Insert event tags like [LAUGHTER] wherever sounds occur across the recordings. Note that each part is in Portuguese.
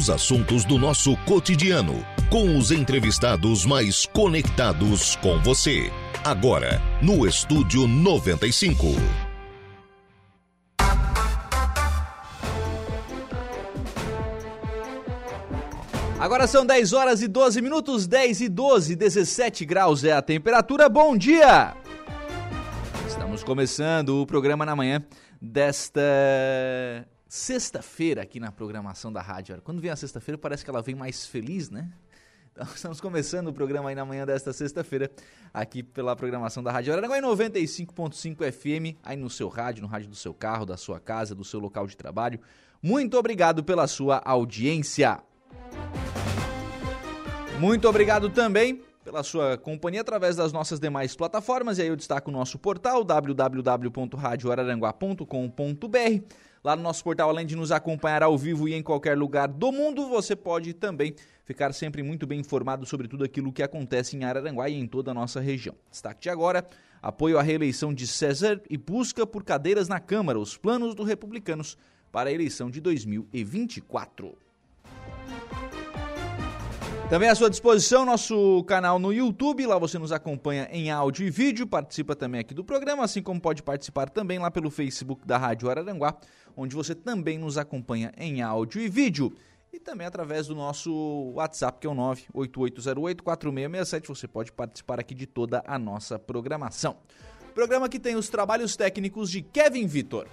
os assuntos do nosso cotidiano, com os entrevistados mais conectados com você. Agora, no Estúdio 95. Agora são 10 horas e 12 minutos, 10 e 12, 17 graus é a temperatura. Bom dia! Estamos começando o programa na manhã desta sexta-feira aqui na programação da rádio. Quando vem a sexta-feira parece que ela vem mais feliz, né? [LAUGHS] Então estamos começando o programa aí na manhã desta sexta-feira aqui pela programação da Rádio Araranguá em 95.5 FM, aí no seu rádio, no rádio do seu carro, da sua casa, do seu local de trabalho. Muito obrigado pela sua audiência. Muito obrigado também pela sua companhia através das nossas demais plataformas. E aí eu destaco o nosso portal www.radioararanguá.com.br. Lá no nosso portal, além de nos acompanhar ao vivo e em qualquer lugar do mundo, você pode também ficar sempre muito bem informado sobre tudo aquilo que acontece em Araranguá e em toda a nossa região. Destaque de agora, apoio à reeleição de César e busca por cadeiras na Câmara, os planos do Republicanos para a eleição de 2024. Também à sua disposição nosso canal no YouTube, lá você nos acompanha em áudio e vídeo, participa também aqui do programa, assim como pode participar também lá pelo Facebook da Rádio Araranguá, onde você também nos acompanha em áudio e vídeo. E também através do nosso WhatsApp, que é o 98808-4667, você pode participar aqui de toda a nossa programação. Programa que tem os trabalhos técnicos de Kevin Vitor.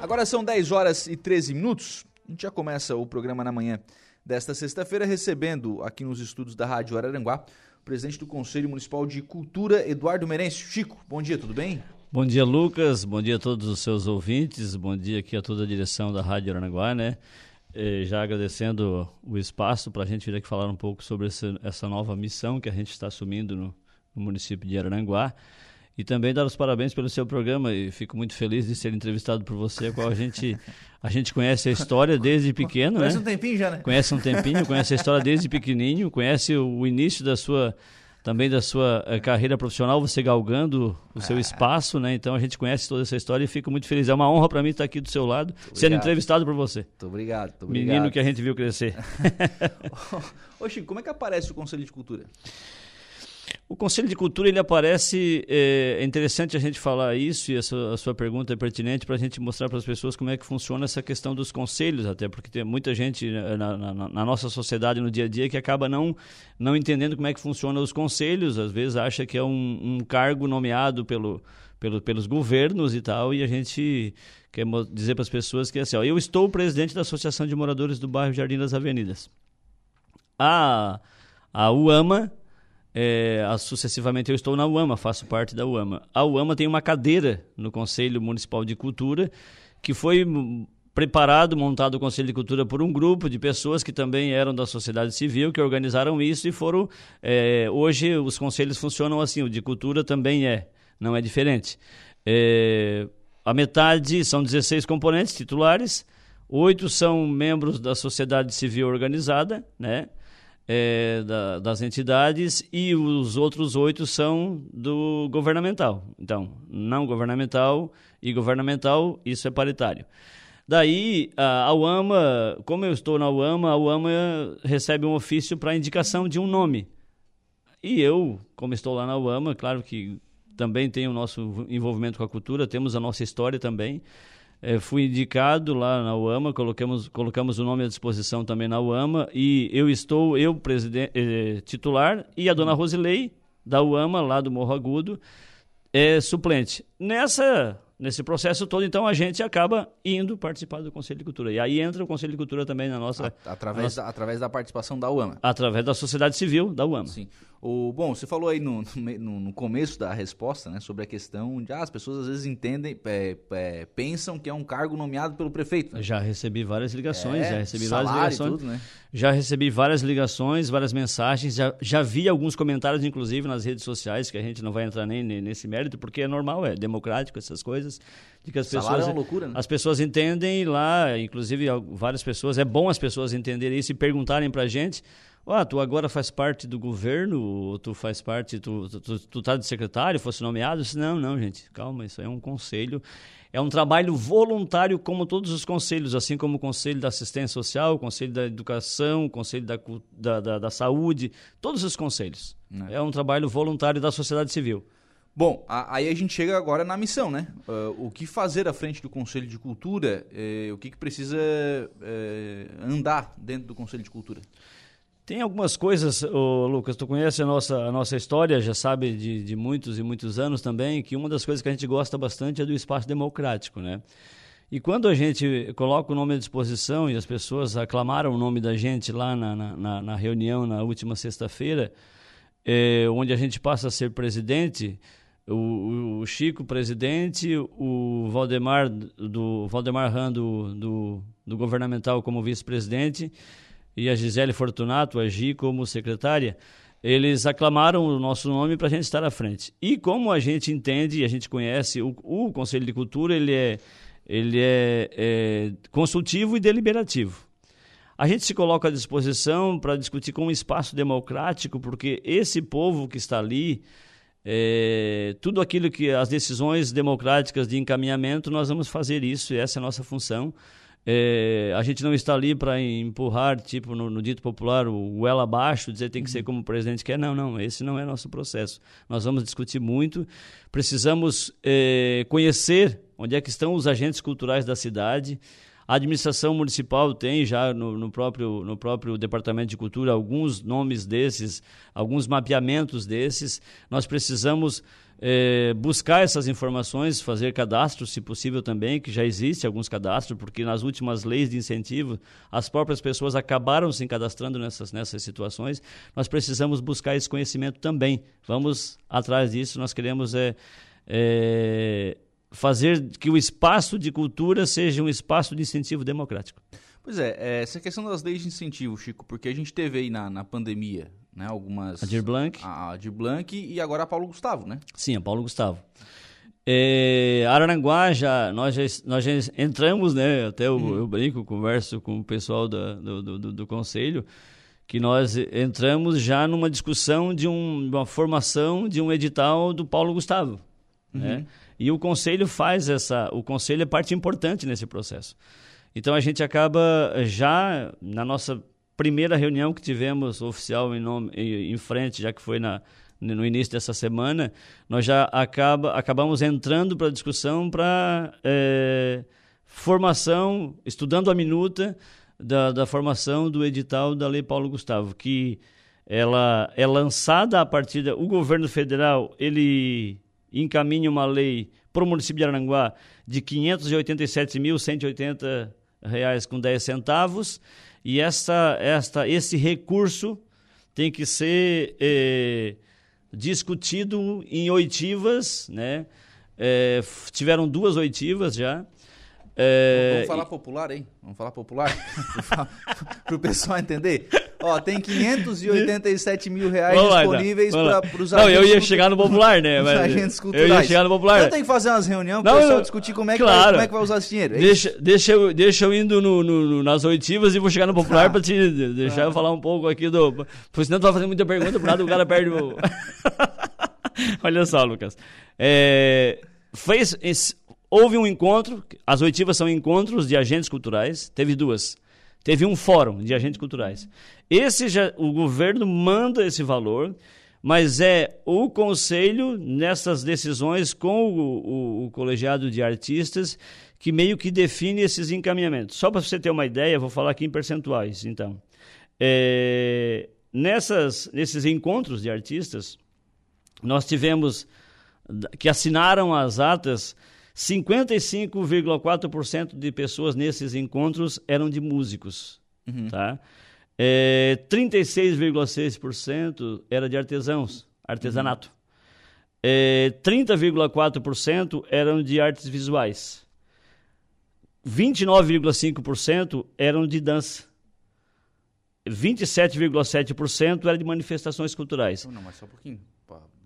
Agora são 10 horas e 13 minutos, a gente já começa o programa na manhã desta sexta-feira, recebendo aqui nos estúdios da Rádio Araranguá o presidente do Conselho Municipal de Cultura, Eduardo Merencio. Chico, bom dia, tudo bem? Bom dia, Lucas. Bom dia a todos os seus ouvintes. Bom dia aqui a toda a direção da Rádio Aranaguá, né? E já agradecendo o espaço para a gente vir aqui falar um pouco sobre essa, essa nova missão que a gente está assumindo no, no município de Araranguá. E também dar os parabéns pelo seu programa e fico muito feliz de ser entrevistado por você, qual a gente a gente conhece a história desde pequeno, conhece né? um tempinho já, né? Conhece um tempinho, conhece a história desde pequenininho, conhece o início da sua também da sua uh, carreira profissional, você galgando o seu ah. espaço, né? Então a gente conhece toda essa história e fico muito feliz. É uma honra para mim estar aqui do seu lado, sendo entrevistado por você. Muito obrigado, muito obrigado. Menino que a gente viu crescer. [LAUGHS] Ô Chico, como é que aparece o Conselho de Cultura? O Conselho de Cultura ele aparece, é, é interessante a gente falar isso e a sua, a sua pergunta é pertinente para a gente mostrar para as pessoas como é que funciona essa questão dos conselhos, até porque tem muita gente na, na, na, nossa sociedade no dia a dia que acaba não, não entendendo como é que funcionam os conselhos, às vezes acha que é um, um cargo nomeado pelo, pelo, pelos governos e tal, e a gente quer dizer para as pessoas que é assim, ó, eu estou presidente da Associação de Moradores do Bairro Jardim das Avenidas. A, a UAMA é, sucessivamente eu estou na UAMA, faço parte da UAMA. A UAMA tem uma cadeira no Conselho Municipal de Cultura que foi preparado, montado o Conselho de Cultura por um grupo de pessoas que também eram da sociedade civil, que organizaram isso e foram. É, hoje os conselhos funcionam assim, o de cultura também é, não é diferente. É, a metade são 16 componentes titulares, oito são membros da sociedade civil organizada, né? É, da, das entidades e os outros oito são do governamental. Então, não governamental e governamental, isso é paritário. Daí, a, a UAMA, como eu estou na UAMA, a UAMA recebe um ofício para indicação de um nome. E eu, como estou lá na UAMA, claro que também tenho o nosso envolvimento com a cultura, temos a nossa história também é, fui indicado lá na UAMA, colocamos, colocamos o nome à disposição também na UAMA e eu estou, eu, presidente, eh, titular, e a dona Rosilei, da UAMA, lá do Morro Agudo, é suplente. Nessa nesse processo todo, então, a gente acaba indo participar do Conselho de Cultura. E aí entra o Conselho de Cultura também na nossa... Através, nossa, da, através da participação da UAMA. Através da sociedade civil da UAMA. Sim. O, bom, você falou aí no, [LAUGHS] no, no, começo da resposta, né, sobre a questão de ah, as pessoas às vezes entendem, é, é, pensam que é um cargo nomeado pelo prefeito. Né? Já recebi várias ligações, é, já recebi várias ligações. Tudo, né? Já recebi várias ligações, várias mensagens, já, já vi alguns comentários, inclusive, nas redes sociais, que a gente não vai entrar nem nesse mérito, porque é normal, é democrático essas coisas. De que as pessoas, é uma loucura, né? As pessoas entendem lá, inclusive várias pessoas, é bom as pessoas entenderem isso e perguntarem pra gente ah, tu agora faz parte do governo, ou tu faz parte, tu, tu, tu, tu tá de secretário, fosse nomeado? Disse, não, não, gente, calma, isso é um conselho. É um trabalho voluntário, como todos os conselhos, assim como o Conselho da Assistência Social, o Conselho da Educação, o Conselho da, da, da, da Saúde, todos os conselhos. É. é um trabalho voluntário da sociedade civil. Bom, a, aí a gente chega agora na missão, né? Uh, o que fazer à frente do Conselho de Cultura? Eh, o que, que precisa eh, andar dentro do Conselho de Cultura? Tem algumas coisas, oh, Lucas, tu conhece a nossa, a nossa história, já sabe de, de muitos e muitos anos também, que uma das coisas que a gente gosta bastante é do espaço democrático, né? E quando a gente coloca o nome à disposição e as pessoas aclamaram o nome da gente lá na, na, na reunião na última sexta-feira, eh, onde a gente passa a ser presidente, o, o, Chico presidente, o Valdemar do Valdemar Rando do, do governamental como vice-presidente e a Gisele Fortunato, a Gi, como secretária, eles aclamaram o nosso nome para a gente estar à frente. E como a gente entende e a gente conhece, o, o, Conselho de Cultura ele é, ele é, é consultivo e deliberativo. A gente se coloca à disposição para discutir com um espaço democrático, porque esse povo que está ali, é, tudo aquilo que as decisões democráticas de encaminhamento, nós vamos fazer isso, essa é a nossa função. É, a gente não está ali para empurrar, tipo, no, no, dito popular, o, o ela abaixo, dizer tem que ser uhum. como o presidente quer. Não, não, esse não é nosso processo. Nós vamos discutir muito, precisamos é, conhecer onde é que estão os agentes culturais da cidade. A administração municipal tem já no, no, próprio, no próprio Departamento de Cultura alguns nomes desses, alguns mapeamentos desses. Nós precisamos é, buscar essas informações, fazer cadastro, se possível também, que já existe alguns cadastros, porque nas últimas leis de incentivo as próprias pessoas acabaram se cadastrando nessas, nessas situações. Nós precisamos buscar esse conhecimento também. Vamos atrás disso, nós queremos é, é, fazer que o espaço de cultura seja um espaço de incentivo democrático. Pois é, essa questão das leis de incentivo, Chico, porque a gente teve aí na, na pandemia né? Algumas. A Dir Blanc. A, a Dir Blanc e agora a Paulo Gustavo, né? Sim, a Paulo Gustavo. É, Araranguá já nós, já nós já entramos, né? Até eu, hum. eu brinco, converso com o pessoal da, do, do, do, conselho que nós entramos já numa discussão de um, uma formação de um edital do Paulo Gustavo, uhum. né? E o conselho faz essa, o conselho é parte importante nesse processo. Então a gente acaba já na nossa primeira reunião que tivemos oficial em, nome, em, frente, já que foi na, no início dessa semana, nós já acaba, acabamos entrando para a discussão para é, formação, estudando a minuta da, da formação do edital da Lei Paulo Gustavo, que ela é lançada a partir da, o governo federal ele encaminha uma lei para o município de Aranguá de 587.180 reais com 10 centavos e esta, esta, esse recurso tem que ser é, discutido em oitivas, né? É, tiveram duas oitivas já. É, Vamos falar popular, hein? Vamos falar popular? [LAUGHS] Para o pessoal entender. Ó, tem 587 mil reais lá, disponíveis para os agentes. Não, eu ia chegar no popular, né? Mas agentes culturais. Eu ia chegar no popular. Então tem que fazer umas reuniões para o pessoal discutir como é, que claro. vai, como é que vai usar esse dinheiro. É deixa, deixa, eu, deixa eu indo no, no, nas oitivas e vou chegar no popular [LAUGHS] ah. para te deixar ah. eu falar um pouco aqui do. Porque senão tu vai fazer muita pergunta, por nada o cara perde o. [LAUGHS] Olha só, Lucas. É, fez, esse, houve um encontro, as oitivas são encontros de agentes culturais, teve duas. Teve um fórum de agentes culturais. Esse já, o governo manda esse valor, mas é o conselho nessas decisões com o, o, o colegiado de artistas que meio que define esses encaminhamentos. Só para você ter uma ideia, vou falar aqui em percentuais. Então, é, nessas, nesses encontros de artistas, nós tivemos que assinaram as atas 55,4% de pessoas nesses encontros eram de músicos, uhum. tá? É, 36,6% era de artesãos, artesanato. Uhum. É, 30,4% eram de artes visuais. 29,5% eram de dança. 27,7% era de manifestações culturais. Não, mas só um pouquinho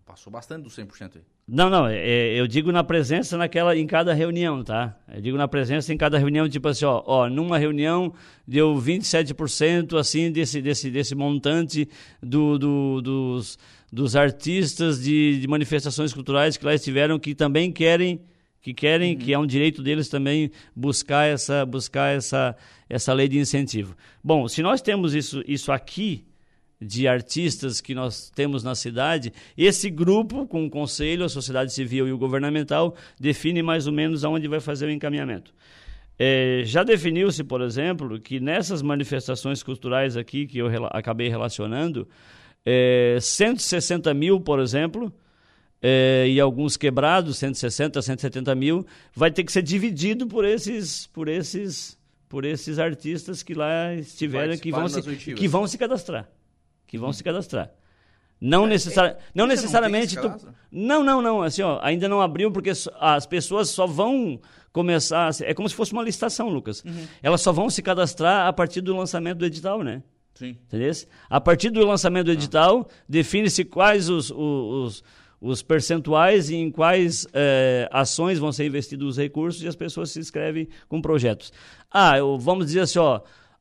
passou bastante dos 100% aí. Não, não, é, é, eu digo na presença naquela, em cada reunião, tá? Eu digo na presença em cada reunião, tipo assim, ó, ó numa reunião deu 27% assim desse, desse, desse montante do, do, dos, dos artistas de, de manifestações culturais que lá estiveram que também querem que querem, uhum. que é um direito deles também buscar essa buscar essa essa lei de incentivo. Bom, se nós temos isso isso aqui de artistas que nós temos na cidade, esse grupo, com o conselho, a sociedade civil e o governamental, define mais ou menos aonde vai fazer o encaminhamento. É, já definiu-se, por exemplo, que nessas manifestações culturais aqui que eu rela acabei relacionando, é, 160 mil, por exemplo, é, e alguns quebrados, 160, 170 mil, vai ter que ser dividido por esses, por esses, por esses artistas que lá estiveram, que vão, se, que vão se cadastrar que vão se cadastrar. Não, é, necessari é, não necessariamente. Não, tu... não, não, não. Assim, ó, ainda não abriu porque as pessoas só vão começar. É como se fosse uma licitação, Lucas. Uhum. Elas só vão se cadastrar a partir do lançamento do edital, né? Sim. Entendeu? A partir do lançamento do edital, ah. define-se quais os, os, os, percentuais e em quais é, ações vão ser investidos os recursos e as pessoas se inscrevem com projetos. Ah, eu, vamos dizer assim, ó.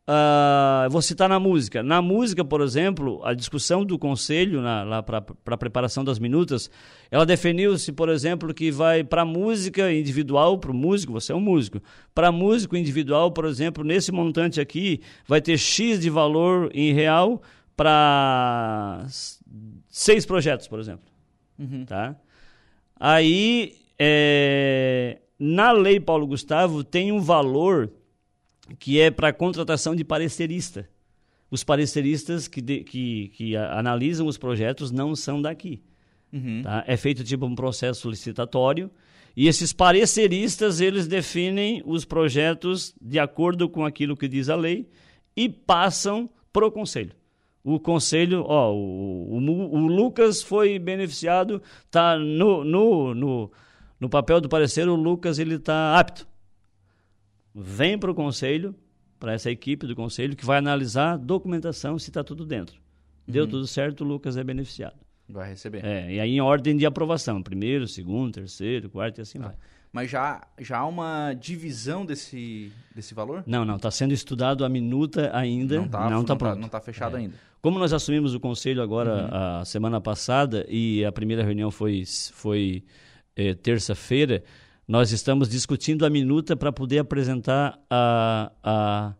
Uh, vou citar na música. Na música, por exemplo, a discussão do conselho para a preparação das minutas, ela definiu-se, por exemplo, que vai para música individual, para o músico, você é um músico. Para músico individual, por exemplo, nesse montante aqui, vai ter X de valor em real para seis projetos, por exemplo. Uhum. Tá? Aí, é, na lei Paulo Gustavo, tem um valor que é para contratação de parecerista. Os pareceristas que, de, que, que analisam os projetos não são daqui. Uhum. Tá? É feito tipo um processo licitatório e esses pareceristas eles definem os projetos de acordo com aquilo que diz a lei e passam para o conselho. O conselho, ó, o, o, o Lucas foi beneficiado, tá no, no, no, no papel do parecer, o Lucas ele está apto vem para o conselho, para essa equipe do conselho, que vai analisar a documentação se está tudo dentro. Deu uhum. tudo certo, o Lucas é beneficiado. Vai receber. É, e aí em ordem de aprovação, primeiro, segundo, terceiro, quarto e assim ah. vai. Mas já, já há uma divisão desse, desse valor? Não, não, está sendo estudado a minuta ainda, não está não tá, tá pronto. Tá, não está fechado é. ainda. Como nós assumimos o conselho agora uhum. a semana passada e a primeira reunião foi, foi é, terça-feira, nós estamos discutindo a minuta para poder apresentar a, a,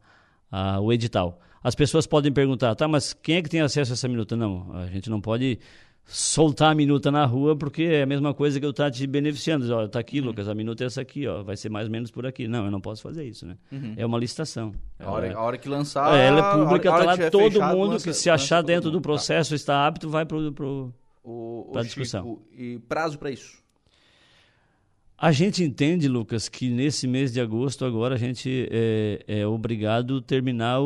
a, o edital. As pessoas podem perguntar, tá, mas quem é que tem acesso a essa minuta? Não, a gente não pode soltar a minuta na rua porque é a mesma coisa que eu estar tá te beneficiando. Olha, tá aqui, uhum. Lucas, a minuta é essa aqui, ó, vai ser mais ou menos por aqui. Não, eu não posso fazer isso, né? Uhum. É uma licitação. A hora, a hora que lançar... É, ela é pública, está lá, todo fechado, mundo lança, que se achar dentro do processo, tá. está apto, vai para pro, a discussão. Chico, e prazo para isso? A gente entende, Lucas, que nesse mês de agosto agora a gente é, é obrigado a terminar o,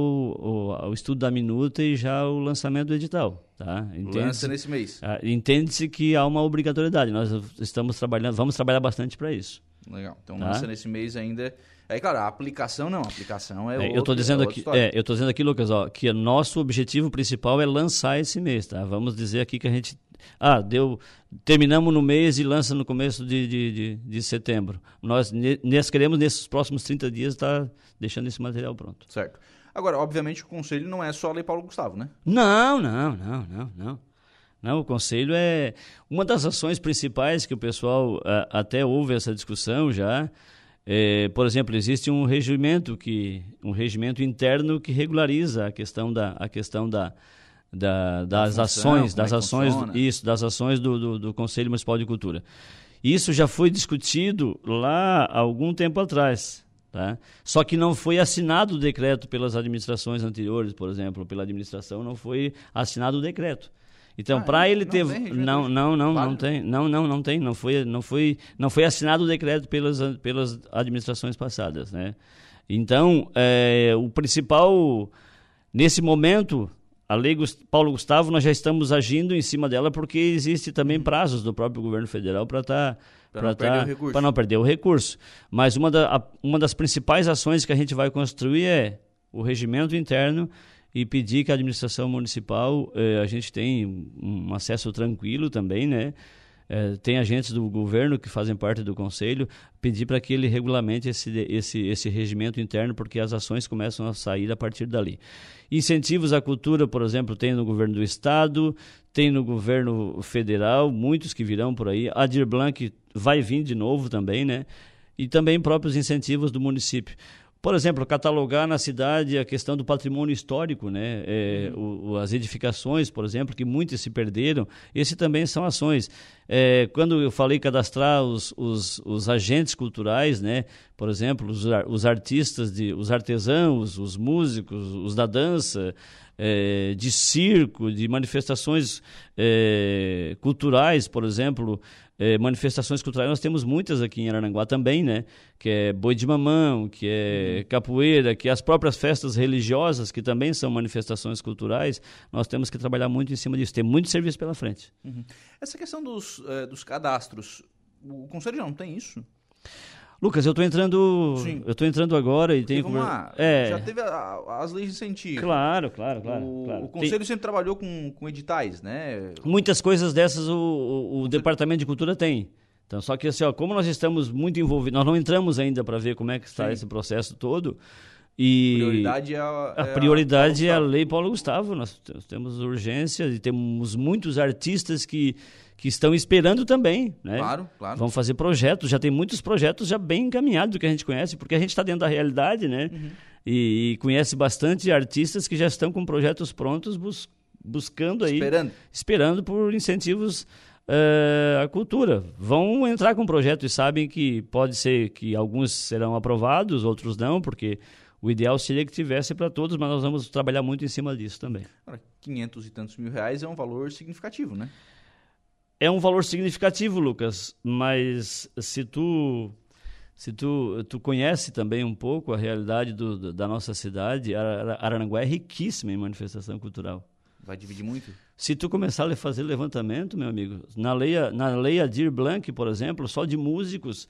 o, o, estudo da minuta e já o lançamento do edital. Tá? Lança nesse mês. Ah, entende-se que há uma obrigatoriedade. Nós estamos trabalhando, vamos trabalhar bastante para isso. Legal. Então tá? lança nesse mês ainda. Aí, claro, a aplicação não, a aplicação é, é outro, Eu estou dizendo é aqui, é, eu tô dizendo aqui, Lucas, ó, que o nosso objetivo principal é lançar esse mês, tá? Vamos dizer aqui que a gente ah, deu, terminamos no mês e lança no começo de, de, de, de setembro. Nós, nós queremos, nesses próximos 30 dias, estar tá deixando esse material pronto. Certo. Agora, obviamente, o conselho não é só a Lei Paulo Gustavo, né? Não, não, não, não, não. Não, o conselho é uma das ações principais que o pessoal a, até ouve essa discussão já. É, por exemplo, existe um regimento que um regimento interno que regulariza a questão da a questão da da, das função, ações, das é ações, funciona? isso, das ações do, do, do, Conselho Municipal de Cultura. Isso já foi discutido lá há algum tempo atrás. Tá? Só que não foi assinado o decreto pelas administrações anteriores, por exemplo, pela administração não foi assinado o decreto. Então, ah, para ele ter tem, não, não, não, não tem, não, não, não tem, não foi, não foi, não foi assinado o decreto pelas pelas administrações passadas, né? Então, é, o principal nesse momento a lei Paulo Gustavo, nós já estamos agindo em cima dela porque existe também uhum. prazos do próprio governo federal para tá, para tá, não perder o recurso. Mas uma, da, a, uma das principais ações que a gente vai construir é o regimento interno e pedir que a administração municipal, eh, a gente tem um acesso tranquilo também, né? É, tem agentes do governo que fazem parte do conselho, pedir para que ele regulamente esse, esse, esse regimento interno, porque as ações começam a sair a partir dali. Incentivos à cultura, por exemplo, tem no governo do estado, tem no governo federal, muitos que virão por aí. A Dir Blanc vai vir de novo também, né? E também próprios incentivos do município. Por exemplo, catalogar na cidade a questão do patrimônio histórico, né? É, o, as edificações, por exemplo, que muitas se perderam, esse também são ações. É, quando eu falei cadastrar os, os, os, agentes culturais, né? Por exemplo, os, os artistas, de, os artesãos, os músicos, os da dança, é, de circo, de manifestações é, culturais, por exemplo, é, manifestações culturais, nós temos muitas aqui em Arananguá também, né? Que é boi de mamão, que é uhum. capoeira, que é as próprias festas religiosas, que também são manifestações culturais, nós temos que trabalhar muito em cima disso. Tem muito serviço pela frente. Uhum. Essa questão dos, é, dos cadastros, o Conselho já não tem isso? Lucas, eu estou entrando, Sim. eu tô entrando agora e tenho vamos lá. É... Já teve a, as leis de incentivo. Claro, claro, claro. O, claro. o conselho tem... sempre trabalhou com, com editais, né? Muitas coisas dessas o, o, o departamento de cultura tem. Então, só que assim, ó, como nós estamos muito envolvidos, nós não entramos ainda para ver como é que está Sim. esse processo todo. E prioridade é a, a prioridade é a lei Paulo Gustavo. Nós temos urgência e temos muitos artistas que que estão esperando também, né? Claro, claro. Vão fazer projetos, já tem muitos projetos já bem encaminhados do que a gente conhece, porque a gente está dentro da realidade, né? Uhum. E, e, conhece bastante artistas que já estão com projetos prontos bus, buscando aí, esperando, esperando por incentivos uh, à cultura. Vão entrar com projeto e sabem que pode ser que alguns serão aprovados, outros não, porque o ideal seria que tivesse para todos, mas nós vamos trabalhar muito em cima disso também. Agora, 500 e tantos mil reais é um valor significativo, né? É um valor significativo, Lucas, mas se tu se tu, tu conhece também um pouco a realidade do, da nossa cidade, Araranguá é riquíssima em manifestação cultural. Vai dividir muito? Se tu começar a fazer levantamento, meu amigo, na lei, na lei Adir Blanc, por exemplo, só de músicos,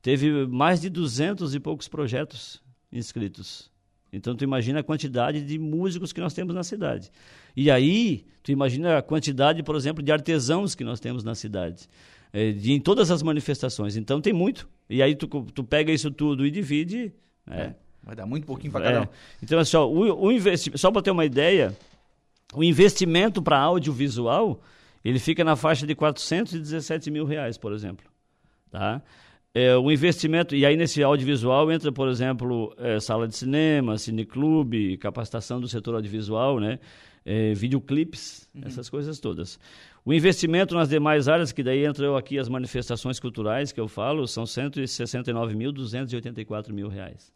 teve mais de duzentos e poucos projetos inscritos. Então tu imagina a quantidade de músicos que nós temos na cidade. E aí, tu imagina a quantidade, por exemplo, de artesãos que nós temos na cidade. É, de, em todas as manifestações. Então tem muito. E aí tu, tu pega isso tudo e divide. É. É, vai dar muito pouquinho para cada um. Então, assim, ó, o, o investi... só para ter uma ideia, o investimento para audiovisual ele fica na faixa de 417 mil reais, por exemplo. Tá? É, o investimento, e aí nesse audiovisual entra, por exemplo, é, sala de cinema, cineclube, capacitação do setor audiovisual, né? É, videoclipes, uhum. essas coisas todas. O investimento nas demais áreas, que daí entram aqui as manifestações culturais que eu falo, são 169.284 mil reais.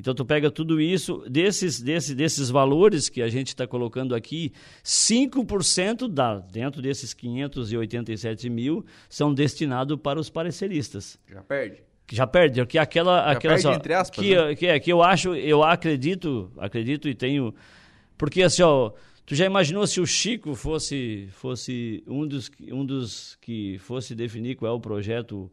Então tu pega tudo isso, desses, desses, desses valores que a gente está colocando aqui, 5% dá, dentro desses 587 mil, são destinados para os pareceristas. Já perde. Já perde, que aquela, Já aquela perde, só, entre aspas, que, né? que, é, que eu acho, eu acredito, acredito e tenho, porque assim, ó, tu já imaginou se o Chico fosse, fosse um dos, um dos que fosse definir qual é o projeto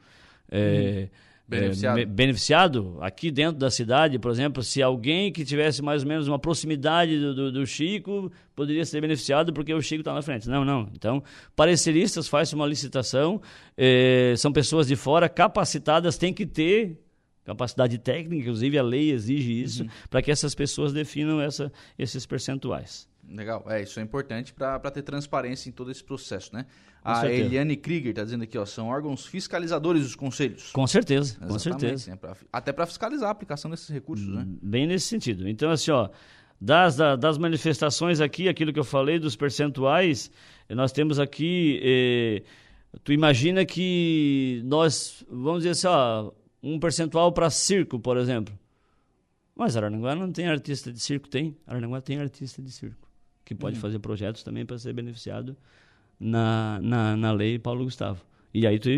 é, hum beneficiado. É, beneficiado aqui dentro da cidade, por exemplo, se alguém que tivesse mais ou menos uma proximidade do, do, do Chico poderia ser beneficiado porque o Chico está na frente. Não, não. Então, pareceristas faz uma licitação, eh, são pessoas de fora capacitadas, tem que ter capacidade técnica, inclusive a lei exige isso, uhum. para que essas pessoas definam essa, esses percentuais. Legal, é, isso é importante para ter transparência em todo esse processo, né? a certeza. Eliane Krieger está dizendo aqui, ó, são órgãos fiscalizadores dos conselhos. Com certeza, Exatamente, com certeza. Né? Pra, até para fiscalizar a aplicação desses recursos, né? Bem nesse sentido. Então, assim, ó, das, das manifestações aqui, aquilo que eu falei dos percentuais, nós temos aqui, eh, tu imagina que nós, vamos dizer assim, ó, um percentual para circo, por exemplo. Mas Aranaguá não tem artista de circo, tem. Aranaguá tem artista de circo, que pode uhum. fazer projetos também para ser beneficiado na, na, na lei Paulo Gustavo. E aí tu,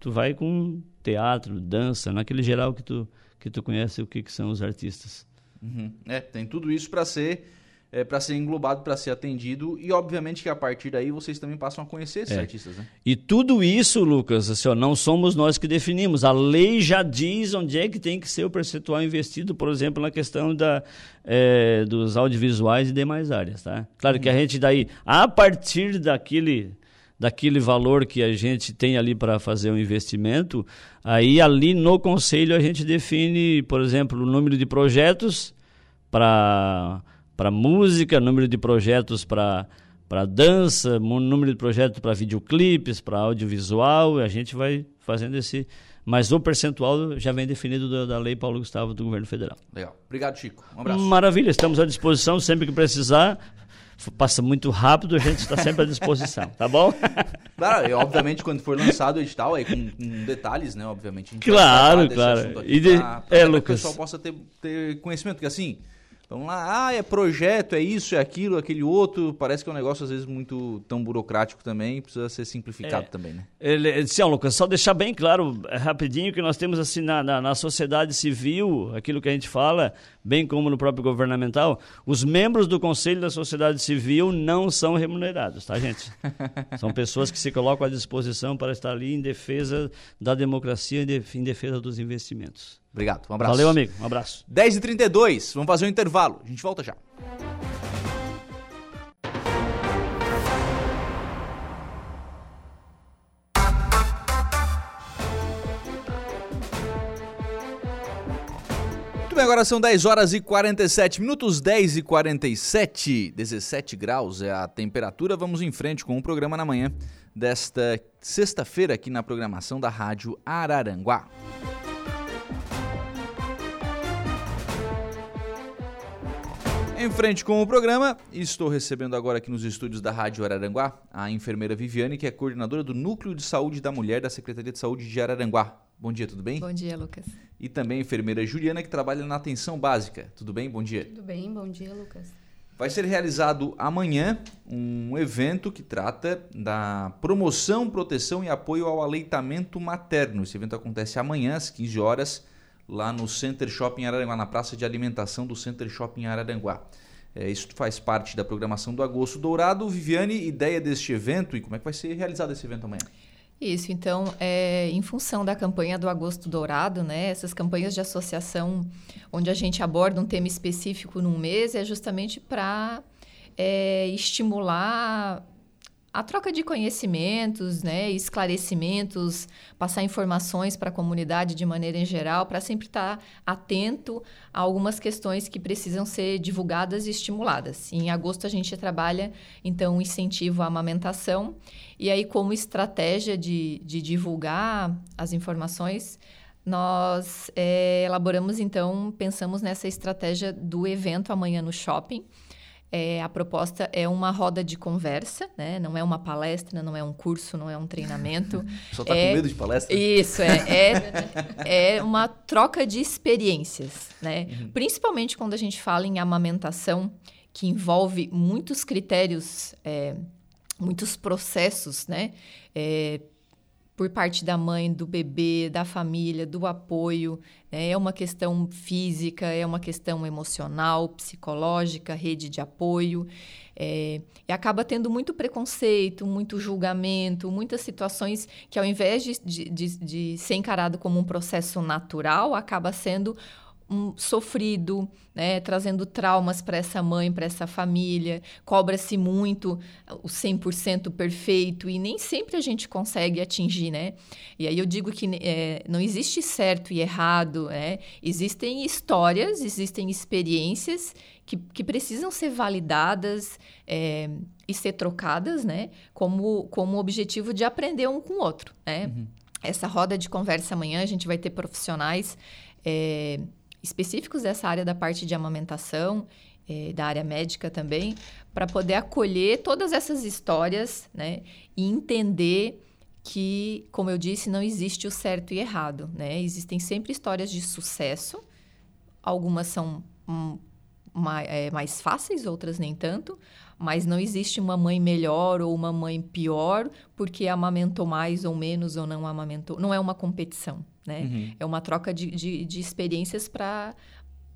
tu vai com teatro, dança, naquele geral que tu, que tu conhece o que, que são os artistas. Uhum. É, tem tudo isso para ser é, para ser englobado, para ser atendido. E obviamente que a partir daí vocês também passam a conhecer esses É. artistas, né? E tudo isso, Lucas, assim, ó, não somos nós que definimos. A lei já diz onde é que tem que ser o percentual investido, por exemplo, na questão da, eh, dos audiovisuais e demais áreas. Tá? Claro que a gente daí, a partir daquele, daquele valor que a gente tem ali para fazer um investimento, aí ali no conselho a gente define, por exemplo, o número de projetos para para música, número de projetos para para dança, número de projetos para videoclipes, para audiovisual, e a gente vai fazendo esse. Mas o percentual já vem definido da, da Lei Paulo Gustavo do Governo Federal. Legal. Obrigado, Chico. Um abraço. Maravilha, estamos à disposição sempre que precisar. Passa muito rápido, a gente está sempre à disposição, tá bom? [LAUGHS] Claro, e obviamente quando for lançado o edital, aí com, com detalhes, né? Obviamente. Claro, claro. E de- é, que o Lucas. pessoal possa ter, ter conhecimento, porque assim, vamos lá, ah, é projeto, é isso, é aquilo, aquele outro, parece que é um negócio às vezes muito tão burocrático também, precisa ser simplificado É. também, né? Ele, assim, ó, Lucas, só deixar bem claro, é, rapidinho, que nós temos assim na, na, na sociedade civil, aquilo que a gente fala, bem como no próprio governamental, os membros do Conselho da Sociedade Civil não são remunerados, tá, gente? [LAUGHS] São pessoas que se colocam à disposição para estar ali em defesa da democracia em defesa dos investimentos. Obrigado, um abraço. Valeu, amigo. Um abraço. 10h32, vamos fazer um intervalo, a gente volta já. Muito bem, agora são 10 horas e 47 minutos, 10 e 47, 17 graus é a temperatura. Vamos em frente com o programa na manhã desta sexta-feira aqui na programação da Rádio Araranguá. Em frente com o programa, estou recebendo agora aqui nos estúdios da Rádio Araranguá a enfermeira Viviane, que é coordenadora do Núcleo de Saúde da Mulher da Secretaria de Saúde de Araranguá. Bom dia, tudo bem? Bom dia, Lucas. E também a enfermeira Juliana, que trabalha na atenção básica. Tudo bem? Bom dia. Tudo bem? Bom dia, Lucas. Vai ser realizado amanhã um evento que trata da promoção, proteção e apoio ao aleitamento materno. Esse evento acontece amanhã às 15 horas lá no Center Shopping Araranguá, na praça de alimentação do Center Shopping Araranguá. É, isso faz parte da programação do Agosto Dourado. Viviane, ideia deste evento e como é que vai ser realizado esse evento amanhã? Isso, então, é, em função da campanha do Agosto Dourado, né, essas campanhas de associação onde a gente aborda um tema específico num mês é justamente para é, estimular a troca de conhecimentos, né, esclarecimentos, passar informações para a comunidade de maneira em geral, para sempre estar atento a algumas questões que precisam ser divulgadas e estimuladas. Em agosto a gente trabalha, então, o incentivo à amamentação, e aí como estratégia de, de divulgar as informações, nós é, elaboramos, então, pensamos nessa estratégia do evento amanhã no shopping, é, a proposta é uma roda de conversa, né? Não é uma palestra, não é um curso, não é um treinamento. [LAUGHS] Só tá É- com medo de palestra? Isso, é, é, [LAUGHS] é uma troca de experiências, né? Principalmente quando a gente fala em amamentação, que envolve muitos critérios, é, muitos processos, né? Por parte da mãe, do bebê, da família, do apoio. né? É uma questão física, é uma questão emocional, psicológica, rede de apoio. é, e acaba tendo muito preconceito, muito julgamento, muitas situações que, ao invés de, de, de, de ser encarado como um processo natural, acaba sendo um sofrido, né, trazendo traumas para essa mãe, para essa família. Cobra-se muito o 100% perfeito e nem sempre a gente consegue atingir, né? E aí eu digo que é, não existe certo e errado, né? Existem histórias, existem experiências que, que precisam ser validadas é, e ser trocadas, né? Como, como objetivo de aprender um com o outro, né? Essa roda de conversa amanhã, a gente vai ter profissionais é, específicos dessa área da parte de amamentação, eh, da área médica também, para poder acolher todas essas histórias, né? E entender que, como eu disse, não existe o certo e errado, né? Existem sempre histórias de sucesso, algumas são hum, ma- eh, mais fáceis, outras nem tanto, mas não existe uma mãe melhor ou uma mãe pior porque amamentou mais ou menos ou não amamentou. Não é uma competição, né? Uhum. É uma troca de, de, de experiências para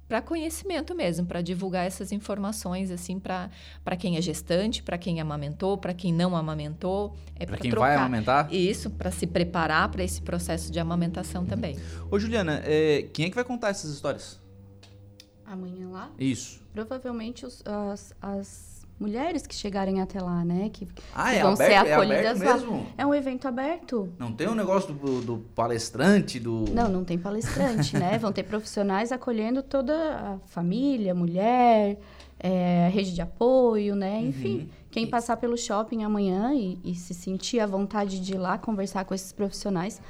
para conhecimento mesmo, para divulgar essas informações assim para quem é gestante, para quem amamentou, para quem não amamentou, é para quem trocar. vai amamentar. Isso, para se preparar para esse processo de amamentação também. Ô Juliana, é, quem é que vai contar essas histórias? Amanhã lá? Isso. Provavelmente os, as, as mulheres que chegarem até lá, né? Que, ah, que é vão aberto, ser é acolhidas é lá. Mesmo? É um evento aberto. Não tem o um negócio do, do, palestrante, do... Não, não tem palestrante, né? Vão ter profissionais acolhendo toda a família, mulher, é, rede de apoio, né? Uhum. Enfim, uhum. quem passar pelo shopping amanhã e, e se sentir à vontade de ir lá conversar com esses profissionais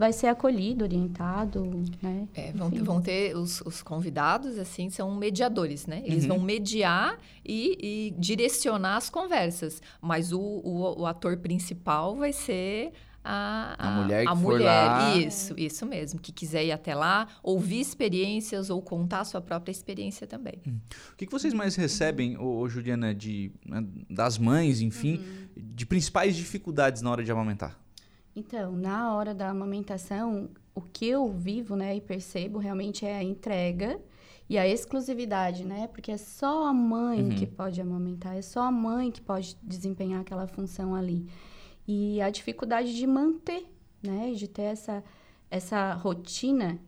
vai ser acolhido, orientado, né? É, vão, vão, ter os, os, convidados, assim, são mediadores, né? Eles uhum. vão mediar e, e, direcionar as conversas, mas o, o, o ator principal vai ser a, a, a, mulher que a for mulher, lá. isso, isso mesmo, que quiser ir até lá, ouvir experiências ou contar a sua própria experiência também. Hum. O que, que vocês mais recebem, ô, ô Juliana, de, né, das mães, enfim, uhum. de principais dificuldades na hora de amamentar? Então, na hora da amamentação, o que eu vivo, né, e percebo realmente é a entrega e a exclusividade, né? Porque é só a mãe uhum. que pode amamentar, é só a mãe que pode desempenhar aquela função ali. E a dificuldade de manter, né, de ter essa essa rotina.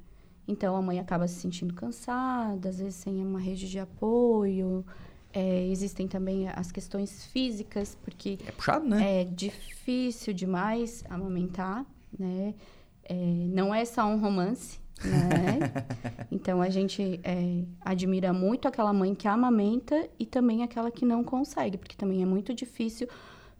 Então a mãe acaba se sentindo cansada, às vezes sem uma rede de apoio, é, existem também as questões físicas, porque... É puxado, né? É difícil demais amamentar, né? É, não é só um romance, né? [LAUGHS] então, a gente é, admira muito aquela mãe que amamenta e também aquela que não consegue, porque também é muito difícil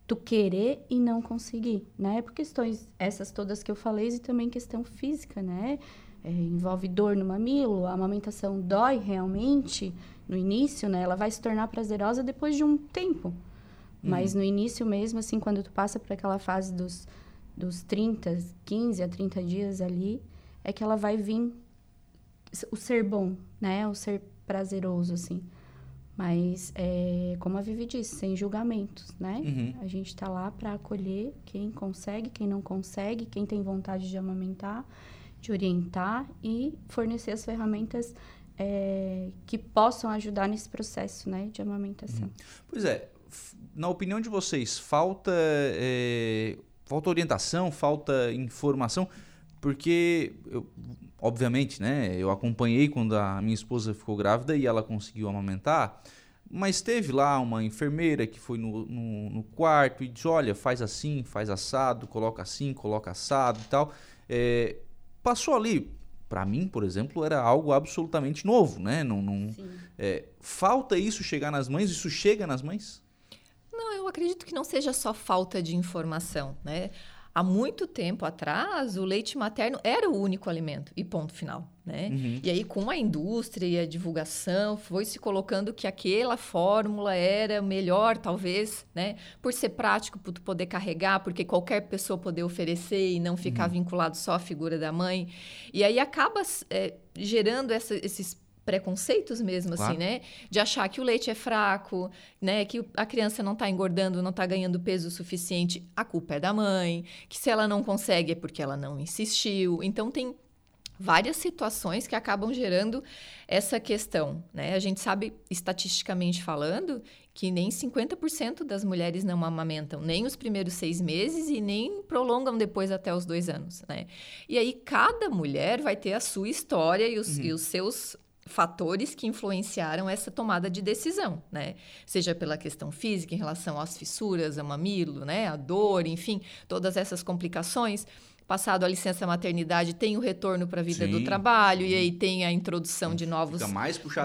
tu querer e não conseguir, né? Por questões essas todas que eu falei e também questão física, né? É, envolve dor no mamilo, a amamentação dói realmente, no início, né, ela vai se tornar prazerosa depois de um tempo. Mas uhum. no início mesmo, assim, quando tu passa por aquela fase dos, dos 30, 15 a 30 dias ali, é que ela vai vir o ser bom, né? O ser prazeroso, assim. Mas, é, como a Vivi disse, sem julgamentos, né? Uhum. A gente está lá para acolher quem consegue, quem não consegue, quem tem vontade de amamentar, de orientar e fornecer as ferramentas é, que possam ajudar nesse processo né, de amamentação. Uhum. Pois é, na opinião de vocês, falta, é, falta orientação, falta informação? Porque, eu, obviamente, né, eu acompanhei quando a minha esposa ficou grávida e ela conseguiu amamentar, mas teve lá uma enfermeira que foi no, no, no quarto e disse, olha, faz assim, faz assado, coloca assim, coloca assado e tal. É, passou ali para mim, por exemplo, era algo absolutamente novo, né? Não, não é, falta isso chegar nas mães? Isso chega nas mães? Não, eu acredito que não seja só falta de informação, né? Há muito tempo atrás, o leite materno era o único alimento, e ponto final. Né? Uhum. E aí, com a indústria e a divulgação, foi se colocando que aquela fórmula era melhor, talvez, né? Por ser prático, por poder carregar, porque qualquer pessoa poder oferecer e não ficar uhum. vinculado só à figura da mãe. E aí acaba é, gerando essa, esses preconceitos mesmo, assim, claro. assim, né? De achar que o leite é fraco, né? Que a criança não está engordando, não está ganhando peso suficiente, a culpa é da mãe. Que se ela não consegue é porque ela não insistiu. Então, tem várias situações que acabam gerando essa questão, né? A gente sabe, estatisticamente falando, que nem 50% das mulheres não amamentam, nem os primeiros seis meses e nem prolongam depois até os dois anos, né? E aí, cada mulher vai ter a sua história e os, uhum. e os seus fatores que influenciaram essa tomada de decisão, né? Seja pela questão física em relação às fissuras, ao mamilo, né, a dor, enfim, todas essas complicações passado a licença maternidade, tem o retorno para a vida sim, do trabalho, sim. e aí tem a introdução de novos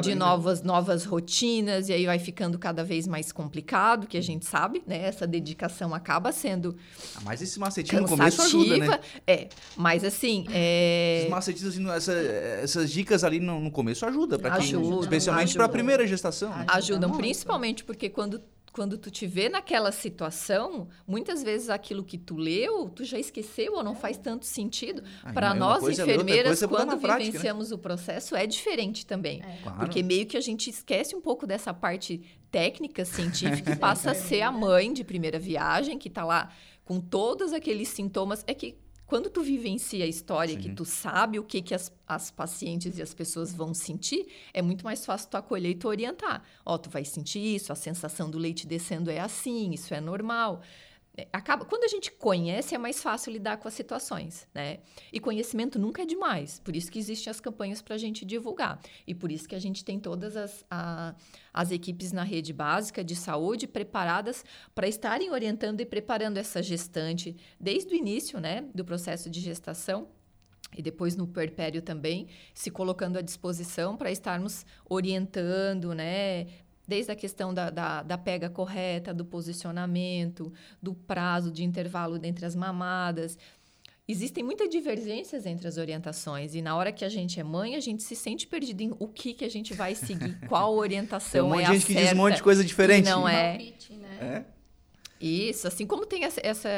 de novas novas rotinas, e aí vai ficando cada vez mais complicado, que a gente sabe, né? Essa dedicação acaba sendo. Ah, mas esse macetinho no começo ajuda, né? É, mas assim. É... Esses macetinhos, assim, essa, essas dicas ali no, no começo ajuda para quem. Ajuda, especialmente para a primeira gestação. Né? Ajudam, principalmente porque quando quando tu te vê naquela situação, muitas vezes aquilo que tu leu, tu já esqueceu ou não faz tanto sentido. Para nós é enfermeiras, é quando vivenciamos prática, né? o processo, é diferente também. É. Claro. Porque meio que a gente esquece um pouco dessa parte técnica, científica, [LAUGHS] e passa a ser a mãe de primeira viagem, que está lá com todos aqueles sintomas. É que Quando tu vivencia a história, Sim. que tu sabe o que, que as, as pacientes e as pessoas vão sentir, é muito mais fácil tu acolher e tu orientar. Ó, oh, tu vai sentir isso, a sensação do leite descendo é assim, isso é normal. É, acaba quando a gente conhece é mais fácil lidar com as situações, né? E conhecimento nunca é demais, por isso que existem as campanhas para a gente divulgar e por isso que a gente tem todas as, a, as equipes na rede básica de saúde preparadas para estarem orientando e preparando essa gestante desde o início, né, do processo de gestação e depois no perpério também, se colocando à disposição para estarmos orientando, né, Desde a questão da, da, da, pega correta, do posicionamento, do prazo de intervalo entre as mamadas. Existem muitas divergências entre as orientações e na hora que a gente é mãe, a gente se sente perdido em o que, que a gente vai seguir, qual [LAUGHS] orientação Tem um monte é de gente que diz um monte de coisa diferente. Não é. né? É? Isso, assim como tem essa, essa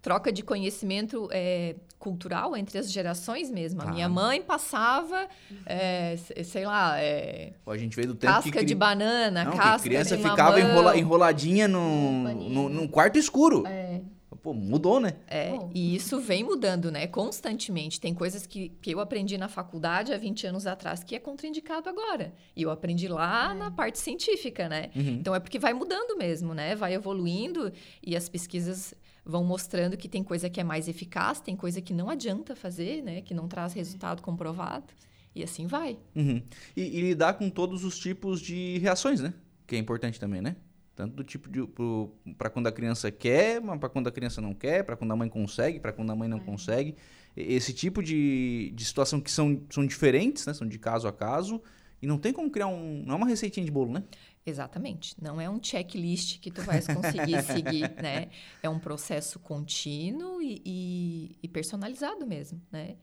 troca de conhecimento é, cultural entre as gerações mesmo. A minha mãe passava, é, sei lá, é, a gente veio do tempo casca que de banana, Não, casca que criança de ficava enrola, enroladinha num, num, num quarto escuro. É. Pô, mudou, né? É, e isso vem mudando, né? Constantemente. Tem coisas que, que eu aprendi na faculdade há 20 anos atrás que é contraindicado agora. E eu aprendi lá na parte científica, né? Então é porque vai mudando mesmo, né? Vai evoluindo e as pesquisas vão mostrando que tem coisa que é mais eficaz, tem coisa que não adianta fazer, né? Que não traz resultado comprovado. E assim vai. Uhum. E, e lidar com todos os tipos de reações, né? Que é importante também, né? Tanto do tipo de para quando a criança quer, mas para quando a criança não quer, para quando a mãe consegue, para quando a mãe não consegue. E- Esse tipo de, de situação que são, são diferentes, né? São de caso a caso. E não tem como criar um. Não é uma receitinha de bolo, né? Exatamente. Não é um checklist que tu vais conseguir [LAUGHS] seguir, né? É um processo contínuo e, e- e personalizado mesmo, né?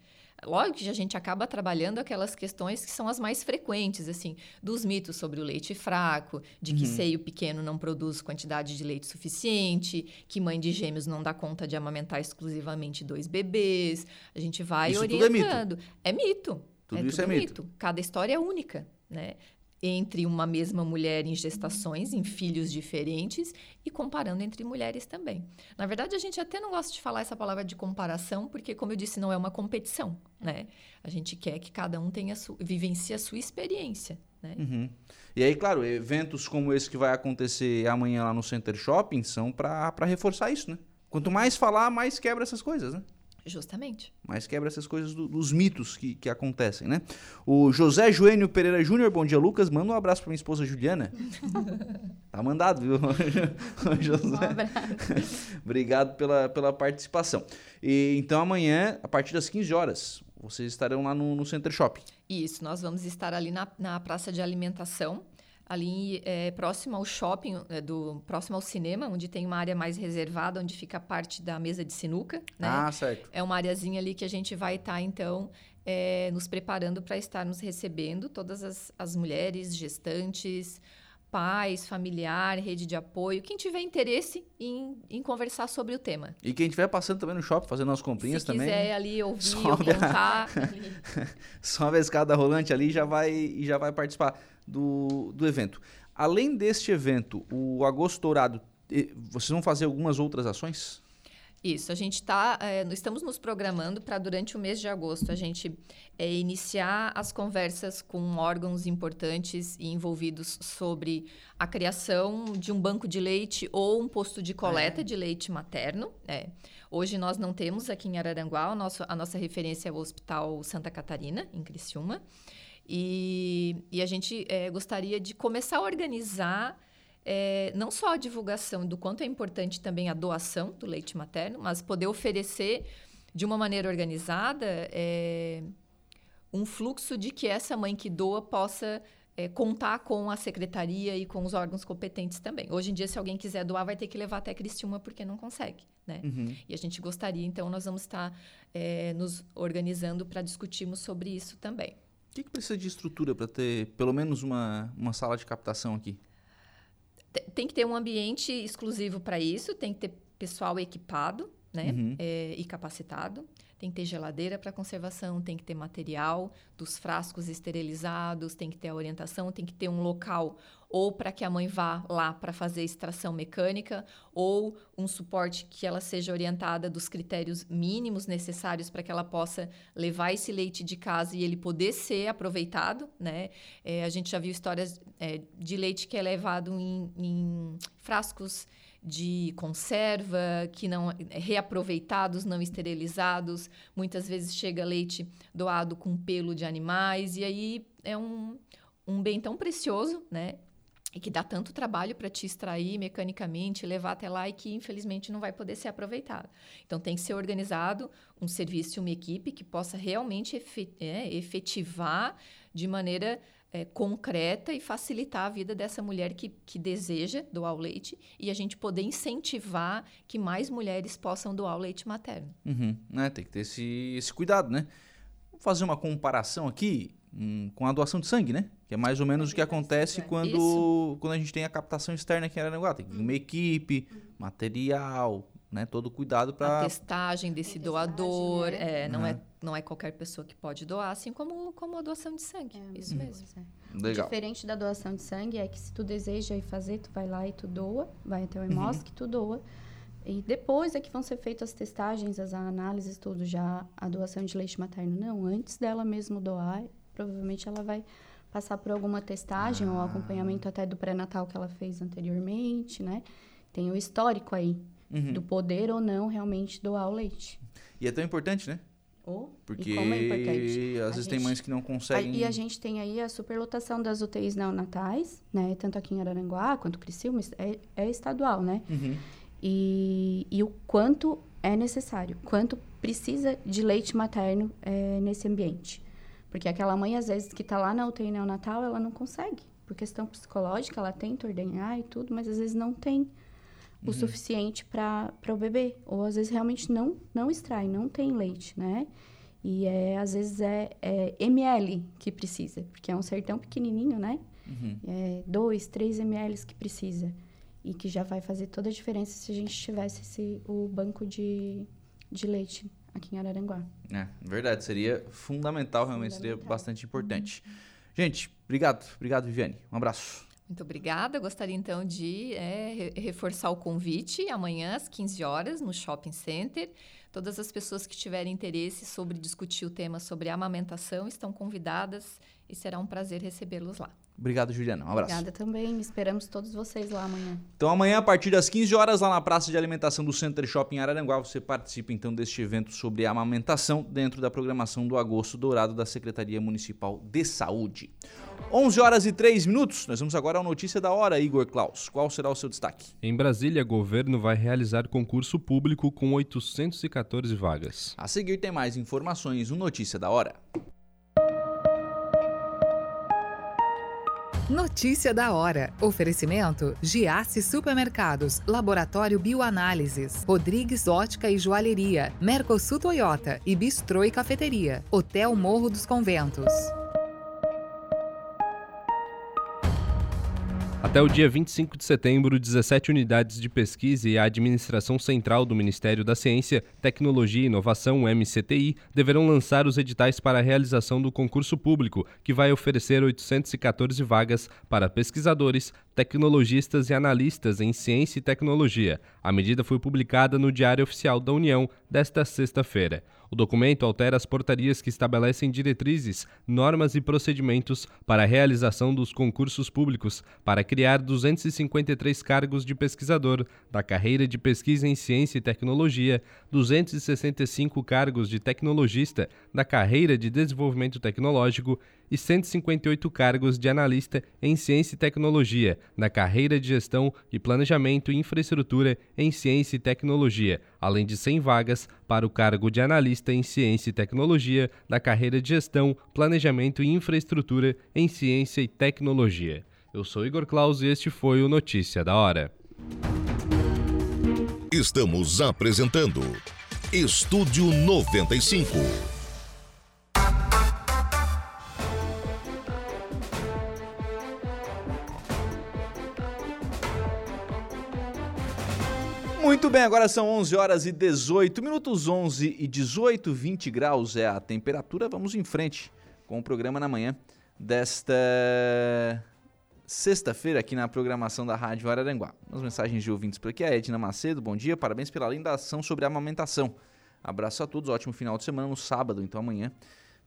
Lógico que a gente acaba trabalhando aquelas questões que são as mais frequentes, assim, dos mitos sobre o leite fraco, de que seio pequeno não produz quantidade de leite suficiente, que mãe de gêmeos não dá conta de amamentar exclusivamente dois bebês. A gente vai Isso tudo é mito. orientando. É mito. Tudo isso é mito. Cada história é única, né? Entre uma mesma mulher em gestações, em filhos diferentes e comparando entre mulheres também. Na verdade, a gente até não gosta de falar essa palavra de comparação, porque, como eu disse, não é uma competição, né? A gente quer que cada um tenha su vivencie a sua experiência, né? Uhum. E aí, claro, eventos como esse que vai acontecer amanhã lá no Center Shopping são para reforçar isso, né? Quanto mais falar, mais quebra essas coisas, né? Justamente. Mais quebra essas coisas do- dos mitos que, que acontecem, né? O José Joênio Pereira Júnior, bom dia, Lucas. Manda um abraço pra minha esposa Juliana. [LAUGHS] tá mandado, viu? [LAUGHS] Um José. abraço. Obrigado pela, pela participação. E, então, amanhã, a partir das 15 horas, vocês estarão lá no, no Center Shopping. Isso, nós vamos estar ali na, na praça de alimentação, ali é, próximo ao shopping, é, do, próximo ao cinema, onde tem uma área mais reservada, onde fica a parte da mesa de sinuca, né? Ah, certo. É uma areazinha ali que a gente vai estar, então, é, nos preparando para estar nos recebendo, todas as, as mulheres, gestantes, pais, familiar, rede de apoio, quem tiver interesse em, em conversar sobre o tema. E quem estiver passando também no shopping, fazendo umas comprinhas Se também. quiser ali ouvir ou sobe a- contar, [LAUGHS] Sobe a escada rolante ali e já vai, já vai participar do, do evento. Além deste evento, o Agosto Dourado, vocês vão fazer algumas outras ações? Isso, a gente tá, é, estamos nos programando para durante o mês de agosto a gente é, iniciar as conversas com órgãos importantes e envolvidos sobre a criação de um banco de leite ou um posto de coleta de leite materno. É. Hoje nós não temos aqui em Araranguá, o nosso, a nossa referência é o Hospital Santa Catarina, em Criciúma. E, e a gente é, gostaria de começar a organizar é, não só a divulgação do quanto é importante também a doação do leite materno, mas poder oferecer de uma maneira organizada é, um fluxo de que essa mãe que doa possa é, contar com a secretaria e com os órgãos competentes também. Hoje em dia, se alguém quiser doar, vai ter que levar até Criciúma porque não consegue, né? E a gente gostaria, então, nós vamos estar nos organizando para discutirmos sobre isso também. O que, que precisa de estrutura para ter pelo menos uma, uma sala de captação aqui? Te- Tem que ter um ambiente exclusivo para isso, tem que ter pessoal equipado, né? Uhum. É, e capacitado. Tem que ter geladeira para conservação, tem que ter material dos frascos esterilizados, tem que ter a orientação, tem que ter um local ou para que a mãe vá lá para fazer extração mecânica, ou um suporte que ela seja orientada dos critérios mínimos necessários para que ela possa levar esse leite de casa e ele poder ser aproveitado, né? É, a gente já viu histórias é, de leite que é levado em, em frascos de conserva, que não reaproveitados, não esterilizados. Muitas vezes chega leite doado com pelo de animais e aí é um, um bem tão precioso, né? E que dá tanto trabalho para te extrair mecanicamente, levar até lá e que infelizmente não vai poder ser aproveitado. Então tem que ser organizado um serviço uma equipe que possa realmente é, efetivar de maneira é, concreta e facilitar a vida dessa mulher que, que deseja doar o leite e a gente poder incentivar que mais mulheres possam doar o leite materno. Uhum, né? Tem que ter esse, esse cuidado, né? Vou fazer uma comparação aqui hum, com a doação de sangue, né? Que é mais ou menos o que acontece quando, quando a gente tem a captação externa aqui em Aranaguá. Tem uma equipe, material, né? Todo cuidado para... A testagem desse doador, né? é, não, uhum. é, não é qualquer pessoa que pode doar, assim como, como a doação de sangue. É, Isso mesmo. É. Legal. O diferente da doação de sangue é que se tu deseja ir fazer, tu vai lá e tu doa, vai até o EMOSC, uhum. tu doa. E depois é que vão ser feitas as testagens, as análises, tudo já, a doação de leite materno. Não, antes dela mesmo doar, provavelmente ela vai passar por alguma testagem ah. ou acompanhamento até do pré-natal que ela fez anteriormente, né? Tem o histórico aí uhum. do poder ou não realmente doar o leite. E é tão importante, né? Oh, Porque como é importante. às a vezes gente, tem mães que não conseguem. E a gente tem aí a superlotação das UTIs neonatais, né? Tanto aqui em Araranguá quanto Criciúma, é, é estadual, né? Uhum. E, e o quanto é necessário, quanto precisa de leite materno é, nesse ambiente. Porque aquela mãe, às vezes, que está lá na UTI neonatal, ela não consegue. Por questão psicológica, ela tenta ordenhar e tudo, mas às vezes não tem o uhum. suficiente para o bebê. Ou às vezes realmente não, não extrai, não tem leite, né? E é, às vezes é, é ml que precisa, porque é um ser tão pequenininho, né? Uhum. É 2, 3 ml que precisa. E que já vai fazer toda a diferença se a gente tivesse esse, o banco de, de leite aqui em Araranguá. É, verdade, seria fundamental, realmente fundamental. seria bastante importante. Uhum. Gente, obrigado, obrigado Viviane, um abraço. Muito obrigada. Gostaria então de é, reforçar o convite amanhã às 15 horas no Shopping Center. Todas as pessoas que tiverem interesse sobre discutir o tema sobre amamentação estão convidadas e será um prazer recebê-los lá. Obrigado, Juliana. Um abraço. Obrigada também. Esperamos todos vocês lá amanhã. Então, amanhã, a partir das 15 horas, lá na Praça de Alimentação do Center Shopping Araranguá, você participa então deste evento sobre amamentação dentro da programação do Agosto Dourado da Secretaria Municipal de Saúde. 11 horas e 3 minutos. Nós vamos agora à notícia da hora, Igor Klaus. Qual será o seu destaque? Em Brasília, governo vai realizar concurso público com 814 vagas. A seguir tem mais informações no Notícia da Hora. Notícia da hora. Oferecimento: Giasse Supermercados, Laboratório Bioanálises, Rodrigues Ótica e Joalheria, Mercosul Toyota e Bistrô e Cafeteria, Hotel Morro dos Conventos. Até o dia 25 de setembro, 17 unidades de pesquisa e a administração central do Ministério da Ciência, Tecnologia e Inovação, MCTI, deverão lançar os editais para a realização do concurso público, que vai oferecer 814 vagas para pesquisadores, tecnologistas e analistas em ciência e tecnologia. A medida foi publicada no Diário Oficial da União desta sexta-feira. O documento altera as portarias que estabelecem diretrizes, normas e procedimentos para a realização dos concursos públicos para criar 253 cargos de pesquisador da carreira de pesquisa em ciência e tecnologia, 265 cargos de tecnologista da carreira de desenvolvimento tecnológico e 158 cargos de analista em ciência e tecnologia, na carreira de gestão e planejamento e infraestrutura em ciência e tecnologia, além de 100 vagas para o cargo de analista em ciência e tecnologia, da carreira de gestão, planejamento e infraestrutura em ciência e tecnologia. Eu sou Igor Claus e este foi o Notícia da Hora. Estamos apresentando Estúdio 95. Muito bem, agora são 11 horas e 18 minutos, 11 e 18, 20 graus é a temperatura. Vamos em frente com o programa na manhã desta sexta-feira aqui na programação da Rádio Araranguá. As mensagens de ouvintes por aqui. A Edna Macedo, bom dia, parabéns pela linda ação sobre a amamentação. Abraço a todos, ótimo final de semana no sábado, então amanhã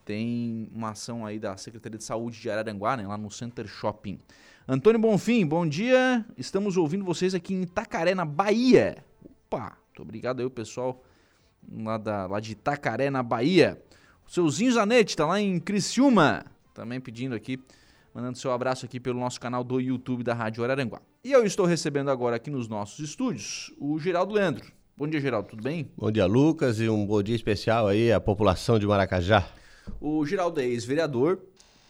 tem uma ação aí da Secretaria de Saúde de Araranguá, né, lá no Center Shopping. Antônio Bonfim, bom dia. Estamos ouvindo vocês aqui em Itacaré, na Bahia. Opa, muito obrigado aí o pessoal lá, da, lá de Itacaré, na Bahia. O seu Zinho Zanetti tá lá em Criciúma, também pedindo aqui mandando seu abraço aqui pelo nosso canal do YouTube da Rádio Araranguá. E eu estou recebendo agora aqui nos nossos estúdios o Geraldo Leandro. Bom dia, Geraldo, tudo bem? Bom dia, Lucas, e um bom dia especial aí à população de Maracajá. O Geraldo é ex-vereador,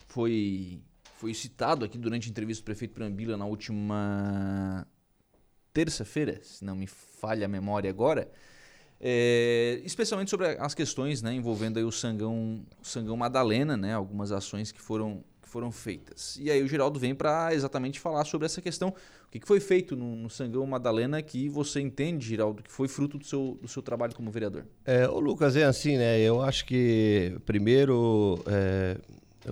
foi, foi citado aqui durante a entrevista do prefeito Prambila na última terça-feira, se não me falha a memória agora, é, especialmente sobre as questões né, envolvendo aí o Sangão, Sangão Madalena, né, algumas ações que foram foram feitas. E aí o Geraldo vem para exatamente falar sobre essa questão. O que, que foi feito no, no, Sangão Madalena que você entende, Geraldo, que foi fruto do seu, do seu trabalho como vereador? É, o Lucas, é assim, né? Eu acho que primeiro é,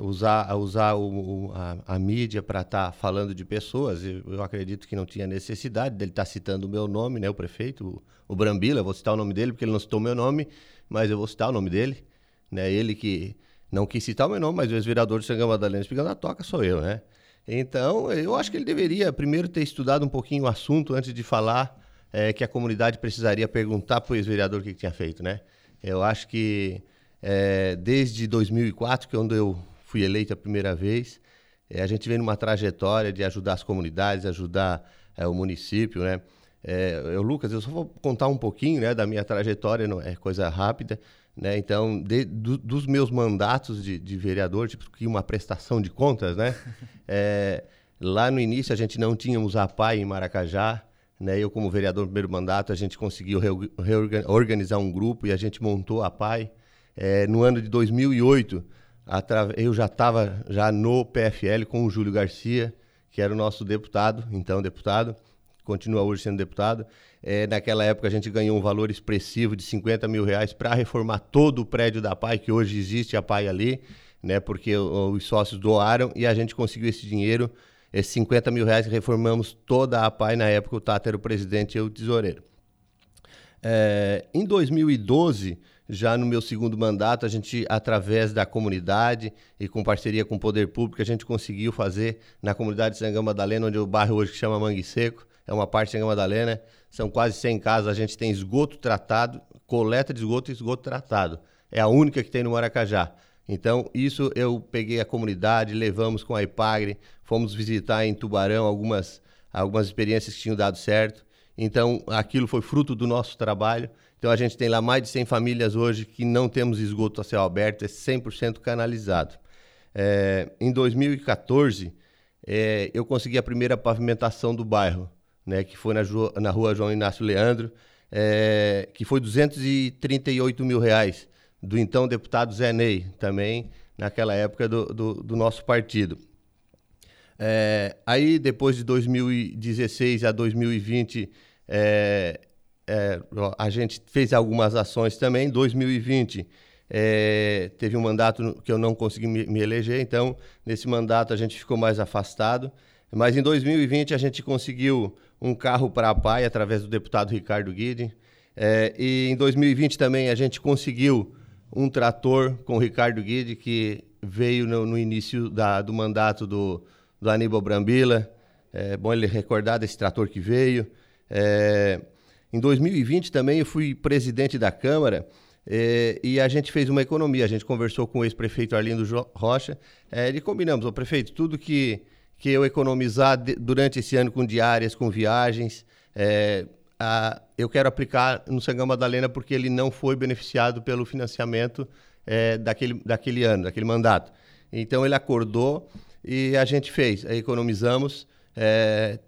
usar, usar o, a, a, mídia para estar tá falando de pessoas, eu, eu, acredito que não tinha necessidade dele estar tá citando o meu nome, né? O prefeito, o, o Brambila, vou citar o nome dele porque ele não citou o meu nome, mas eu vou citar o nome dele, né? Ele que não quis citar o meu nome, mas o ex-vereador de Sangão Madalena Espigão da Toca sou eu, né? Então, eu acho que ele deveria primeiro ter estudado um pouquinho o assunto antes de falar é, que a comunidade precisaria perguntar para o ex-vereador o que, que, tinha feito, né? Eu acho que é, desde 2004, que é quando eu fui eleito a primeira vez, é, a gente vem numa trajetória de ajudar as comunidades, ajudar é, o município, né? É, eu, Lucas, eu só vou contar um pouquinho né, da minha trajetória, não é coisa rápida. Né? Então, de, do, dos meus mandatos de, de, vereador, tipo que uma prestação de contas, né? [LAUGHS] é, lá no início a gente não tínhamos a PAI em Maracajá, né? Eu como vereador no primeiro mandato a gente conseguiu reorganizar um grupo e a gente montou a PAI. É, no ano de 2008 eu já estava já no PFL com o Júlio Garcia, que era o nosso deputado, então deputado, continua hoje sendo deputado. É, naquela época a gente ganhou um valor expressivo de 50 mil reais para reformar todo o prédio da PAI, que hoje existe a PAI ali, né? Porque os sócios doaram e a gente conseguiu esse dinheiro, esses 50 mil reais, reformamos toda a PAI na época, o Tata era o presidente e eu o tesoureiro. É, em 2012, já no meu segundo mandato, a gente, através da comunidade e com parceria com o poder público, a gente conseguiu fazer na comunidade de Sangão Madalena, onde é o bairro hoje que chama Mangue Seco, é uma parte de Sangão Madalena, são quase 100 casas, a gente tem esgoto tratado, coleta de esgoto e esgoto tratado. É a única que tem no Maracajá. Então, isso eu peguei a comunidade, levamos com a IPAGRE, fomos visitar em Tubarão algumas, algumas experiências que tinham dado certo. Então, aquilo foi fruto do nosso trabalho. Então, a gente tem lá mais de 100 famílias hoje que não temos esgoto a céu aberto, é 100% canalizado. É, em 2014, é, eu consegui a primeira pavimentação do bairro né, que foi na, na rua João Inácio Leandro, é, que foi 238 mil reais, do então deputado Zé Ney, também naquela época do, do, do nosso partido. É, aí, depois de 2016 a 2020, é, é, a gente fez algumas ações também. Em 2020, é, teve um mandato que eu não consegui me, me, eleger, então, nesse mandato a gente ficou mais afastado. Mas em 2020 a gente conseguiu um carro para a PAI através do deputado Ricardo Guidi. É, e em 2020 também a gente conseguiu um trator com o Ricardo Guidi, que veio no, no início da, do mandato do, do Aníbal Brambila. É bom ele recordar desse trator que veio. É, em 2020 também eu fui presidente da Câmara é, e a gente fez uma economia. A gente conversou com o ex-prefeito Arlindo Rocha é, e combinamos, o prefeito, tudo que que eu economizar de, durante esse ano com diárias, com viagens. É, a, eu quero aplicar no Sangão Madalena porque ele não foi beneficiado pelo financiamento daquele, daquele ano, daquele mandato. Então ele acordou e a gente fez, economizamos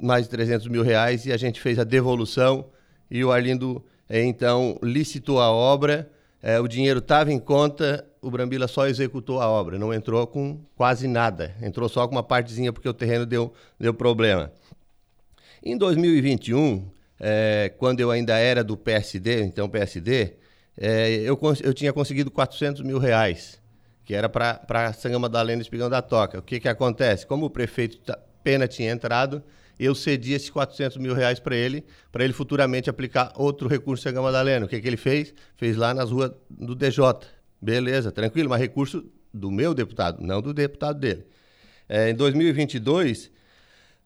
mais de 300 mil reais e a gente fez a devolução e o Arlindo é, então licitou a obra, é, o dinheiro estava em conta, o Brambila só executou a obra, não entrou com quase nada. Entrou só com uma partezinha porque o terreno deu, deu problema. Em 2021, é, quando eu ainda era do PSD, então PSD, é, eu, eu tinha conseguido 400 mil reais, que era para Sanga Madalena e Espigão da Toca. O que, que acontece? Como o prefeito Pena tinha entrado, eu cedi esses 400 mil reais para ele, para ele futuramente aplicar outro recurso Sanga Madalena. O que, que ele fez? Fez lá nas ruas do DJ. Beleza, tranquilo, mas recurso do meu deputado, não do deputado dele. É, em 2022,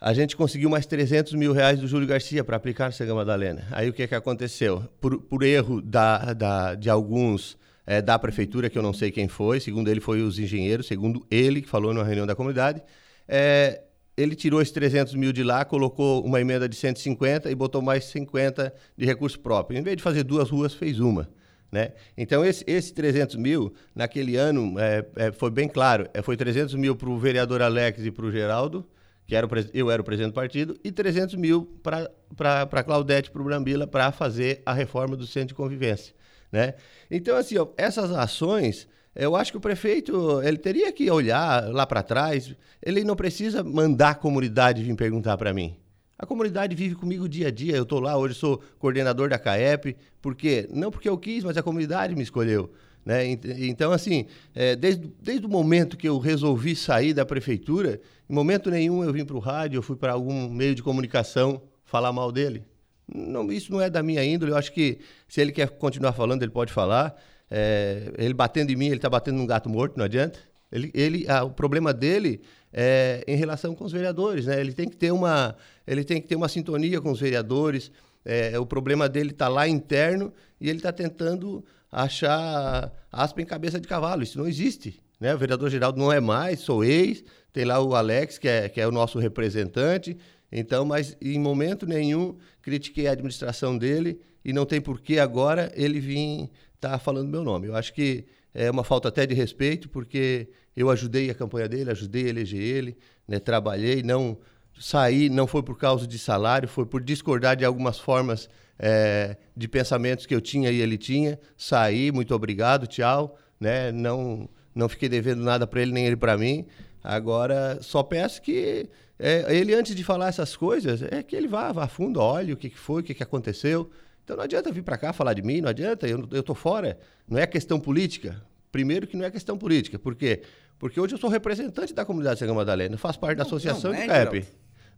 a gente conseguiu mais 300 mil reais do Júlio Garcia para aplicar no Sega Madalena. Aí o que, que aconteceu? Por, por erro da, da, de alguns é, da prefeitura, que eu não sei quem foi, segundo ele foi os engenheiros, segundo ele, que falou na reunião da comunidade, é, ele tirou esses 300 mil de lá, colocou uma emenda de 150 e botou mais 50 de recurso próprio. Em vez de fazer duas ruas, fez uma. Né? Então, esse, esse 300 mil, naquele ano, é, é, foi bem claro, é, foi 300 mil para o vereador Alex e para o Geraldo, que era o, eu era o presidente do partido, e 300 mil para Claudete, para o Brambila, para fazer a reforma do centro de convivência. Né? Então, assim, ó, essas ações, eu acho que o prefeito ele teria que olhar lá para trás, ele não precisa mandar a comunidade vir perguntar para mim. A comunidade vive comigo dia a dia. Eu estou lá, hoje sou coordenador da CAEP, porque não porque eu quis, mas a comunidade me escolheu. Né? Então, assim, é, desde, desde o momento que eu resolvi sair da prefeitura, em momento nenhum eu vim para o rádio, eu fui para algum meio de comunicação falar mal dele. Não, isso não é da minha índole. Eu acho que se ele quer continuar falando, ele pode falar. É, ele batendo em mim, ele está batendo num gato morto, não adianta. Ele, ele, o problema dele é em relação com os vereadores, né? Ele tem que ter uma, ele tem que ter uma sintonia com os vereadores. É, o problema dele está lá interno e ele está tentando achar aspa em cabeça de cavalo. Isso não existe. Né? O vereador Geraldo não é mais, sou ex, tem lá o Alex, que é, que é o nosso representante. Então, mas em momento nenhum critiquei a administração dele e não tem por que agora ele vir estar tá falando meu nome. Eu acho que é uma falta até de respeito, porque eu ajudei a campanha dele, ajudei a eleger ele, né? trabalhei, não saí, não foi por causa de salário, foi por discordar de algumas formas é, de pensamentos que eu tinha e ele tinha. Saí, muito obrigado, tchau. Né? Não, não fiquei devendo nada para ele nem ele para mim. Agora, só peço que é, ele, antes de falar essas coisas, é que ele vá, vá a fundo, olhe o que, que foi, o que, que aconteceu. Então não adianta vir para cá falar de mim, não adianta, eu, eu tô fora. Não é questão política. Primeiro que não é questão política. Por quê? Porque hoje eu sou representante da comunidade Sega Madalena, faço parte não, da associação não é, de CAP.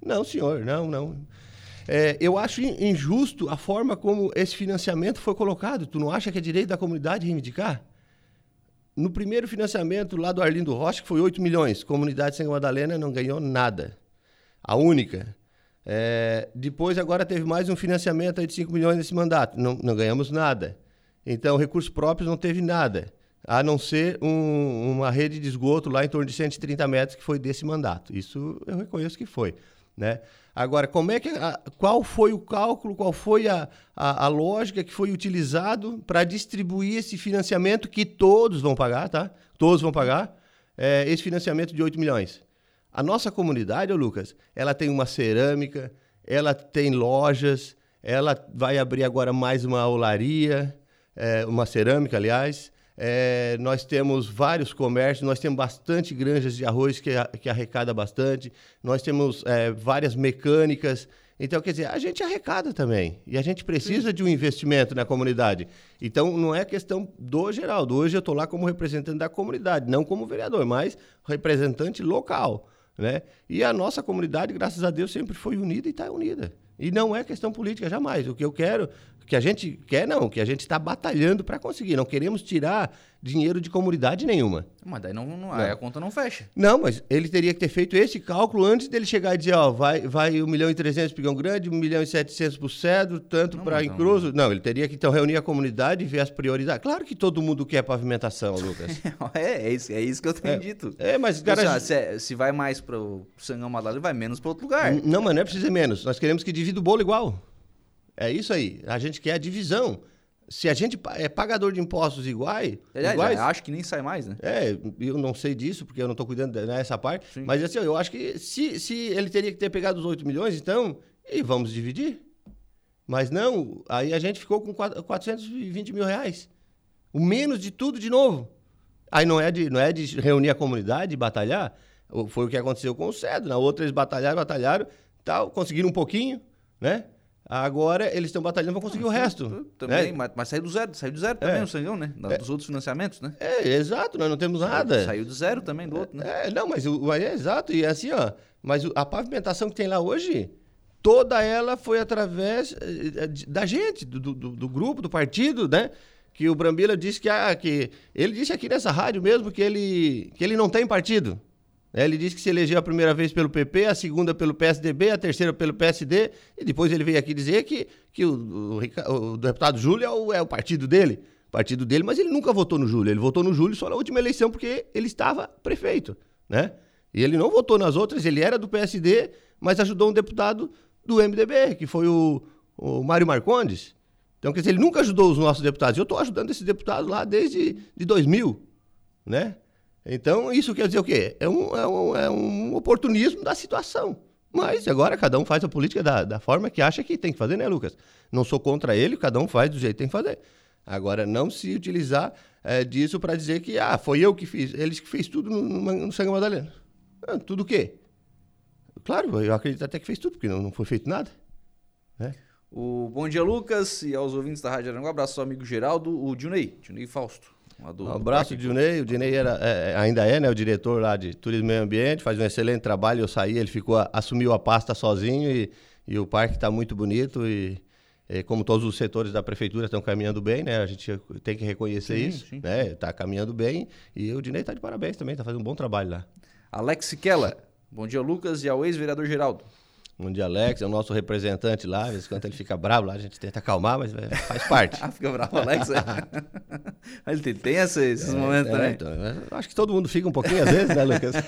Não, senhor, não, não. É, eu acho injusto a forma como esse financiamento foi colocado. Tu não acha que é direito da comunidade reivindicar? No primeiro financiamento lá do Arlindo Rocha, que foi 8 milhões, comunidade Sanga Madalena não ganhou nada. A única. É, depois, agora teve mais um financiamento de 5 milhões nesse mandato. Não, não ganhamos nada. Então, recursos próprios não teve nada. A não ser um, uma rede de esgoto lá em torno de 130 metros, que foi desse mandato. Isso eu reconheço que foi. Né? Agora, como é que a, qual foi o cálculo, qual foi a, a, a lógica que foi utilizado para distribuir esse financiamento que todos vão pagar, tá? Todos vão pagar é, esse financiamento de 8 milhões. A nossa comunidade, ô Lucas, ela tem uma cerâmica, ela tem lojas, ela vai abrir agora mais uma olaria, é, uma cerâmica, aliás, é, nós temos vários comércios, nós temos bastante granjas de arroz que, que arrecada bastante, nós temos é, várias mecânicas. Então, quer dizer, a gente arrecada também. E a gente precisa Sim. de um investimento na comunidade. Então, não é questão do Geraldo. Hoje eu estou lá como representante da comunidade, não como vereador, mas representante local. Né? E a nossa comunidade, graças a Deus, sempre foi unida e está unida. E não é questão política, jamais. O que eu quero que a gente quer, não, que a gente está batalhando para conseguir. Não queremos tirar dinheiro de comunidade nenhuma. Mas daí não, não, a conta não fecha. Não, mas ele teria que ter feito esse cálculo antes dele chegar e dizer, ó, vai, vai 1 milhão e 300 para Pigão Grande, 1 milhão e 700 para o Cedro, tanto para Encruzo. Não... não, ele teria que então reunir a comunidade e ver as prioridades. Claro que todo mundo quer pavimentação, Lucas. [LAUGHS] é, é isso, é isso que eu tenho é, dito. É, mas... Cara, se, é, se, vai mais para o Sangão Madalena, vai menos para outro lugar. Não, mas não é preciso menos. Nós queremos que divida o bolo igual. É isso aí. A gente quer a divisão. Se a gente é pagador de impostos iguais, é, iguais acho que nem sai mais, né? É, eu não sei disso, porque eu não estou cuidando dessa parte. Sim. Mas assim, eu acho que se, se ele teria que ter pegado os 8 milhões, então, e vamos dividir. Mas não, aí a gente ficou com 420 mil reais. O menos de tudo de novo. Aí não é de, não é de reunir a comunidade e batalhar. Foi o que aconteceu com o CEDO. Na outra eles batalharam, batalharam, tal, conseguiram um pouquinho, né? Agora eles estão batalhando para conseguir o resto. Também, né? mas, mas saiu do zero, saiu do zero também, o Sangão, né? Da- Dos outros financiamentos, né? É, exato, nós não temos nada. Saiu do zero também do outro, né? É, não, mas o, mas é exato, e assim, ó, mas a pavimentação que tem lá hoje, toda ela foi através eh, de- da gente, do, do, do grupo, do partido, né? Que o Brambila disse que, ah, que ele disse aqui nessa rádio mesmo que ele, que ele não tem partido. Né? Ele disse que se elegeu a primeira vez pelo PP, a segunda pelo PSDB, a terceira pelo PSD, e depois ele veio aqui dizer que, que o, o o deputado Júlio é o, é o partido dele. Partido dele, mas ele nunca votou no Júlio. Ele votou no Júlio só na última eleição porque ele estava prefeito, né? E ele não votou nas outras, ele era do PSD, mas ajudou um deputado do MDB, que foi o, o Mário Marcondes. Então, quer dizer, ele nunca ajudou os nossos deputados. Eu estou ajudando esses deputados lá desde de 2000, né? Então, isso quer dizer o quê? É um, é um, é um oportunismo da situação. Mas agora cada um faz a política da, da forma que acha que tem que fazer, né, Lucas? Não sou contra ele, cada um faz do jeito que tem que fazer. Agora, não se utilizar eh, disso para dizer que, ah, foi eu que fiz, eles que fez tudo no, no, no Sangue Madalena. Ah, tudo o quê? Claro, eu acredito até que fez tudo, porque não, não foi feito nada. Né? O Bom Dia Lucas e aos ouvintes da Rádio Aranguá, um abraço ao amigo Geraldo, o Dionei, Dionei Fausto. Do- Um abraço. Dinei. O Dinei era, é, ainda é, né, o diretor lá de Turismo e Meio Ambiente, faz um excelente trabalho. Eu saí, ele ficou, assumiu a pasta sozinho e, e o parque está muito bonito e, e como todos os setores da prefeitura estão caminhando bem, né, a gente tem que reconhecer Sim, isso, sim. né, está caminhando bem e o Dinei está de parabéns também, está fazendo um bom trabalho lá. Alex Siquela, Bom Dia Lucas e ao ex-vereador Geraldo. Bom dia, Alex, é o nosso representante lá, às vezes quando ele fica bravo lá, a gente tenta acalmar, mas é, faz parte. [LAUGHS] Ah, fica bravo, Alex. é. [LAUGHS] Ele tem, tem esses momentos É, também. então, eu acho que todo mundo fica um pouquinho às vezes, né, Lucas? [LAUGHS]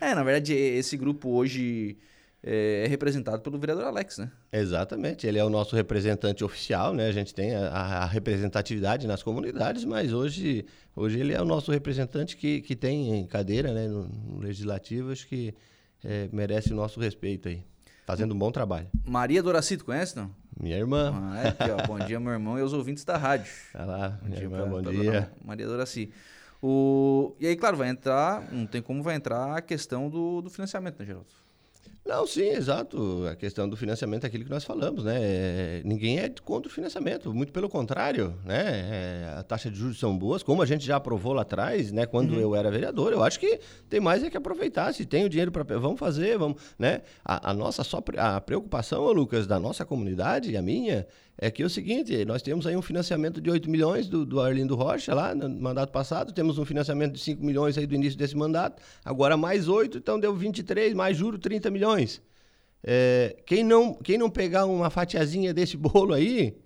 É, na verdade, esse grupo hoje é, é representado pelo vereador Alex, né? Exatamente, ele é o nosso representante oficial, né? A gente tem a, a representatividade nas comunidades, mas hoje, hoje ele é o nosso representante que, que tem cadeira né, no, no legislativo, acho que é, merece o nosso respeito aí. Fazendo um bom trabalho. Maria Doracito, conhece, não? Minha irmã, Ah, é aqui, ó. Bom dia, meu irmão e os ouvintes da rádio. tá lá, minha irmã, pra- bom pra dia. Maria Doraci. O... E aí, claro, vai entrar, não tem como vai entrar a questão do, do financiamento, né, Geraldo? Não, sim, exato. A questão do financiamento é aquilo que nós falamos, né? É, ninguém é contra o financiamento, muito pelo contrário, né? É, a taxa de juros são boas, como a gente já aprovou lá atrás, né? Quando eu era vereador, eu acho que tem mais é que aproveitar. Se tem o dinheiro para vamos fazer, vamos, né? A, a nossa só a preocupação, Lucas, da nossa comunidade, a minha, é que é o seguinte, nós temos aí um financiamento de 8 milhões do, do Arlindo Rocha lá no mandato passado, temos um financiamento de 5 milhões aí do início desse mandato, agora mais 8, então deu 23, mais juro 30 milhões. É, quem, não, quem não pegar uma fatiazinha desse [LAUGHS] bolo aí,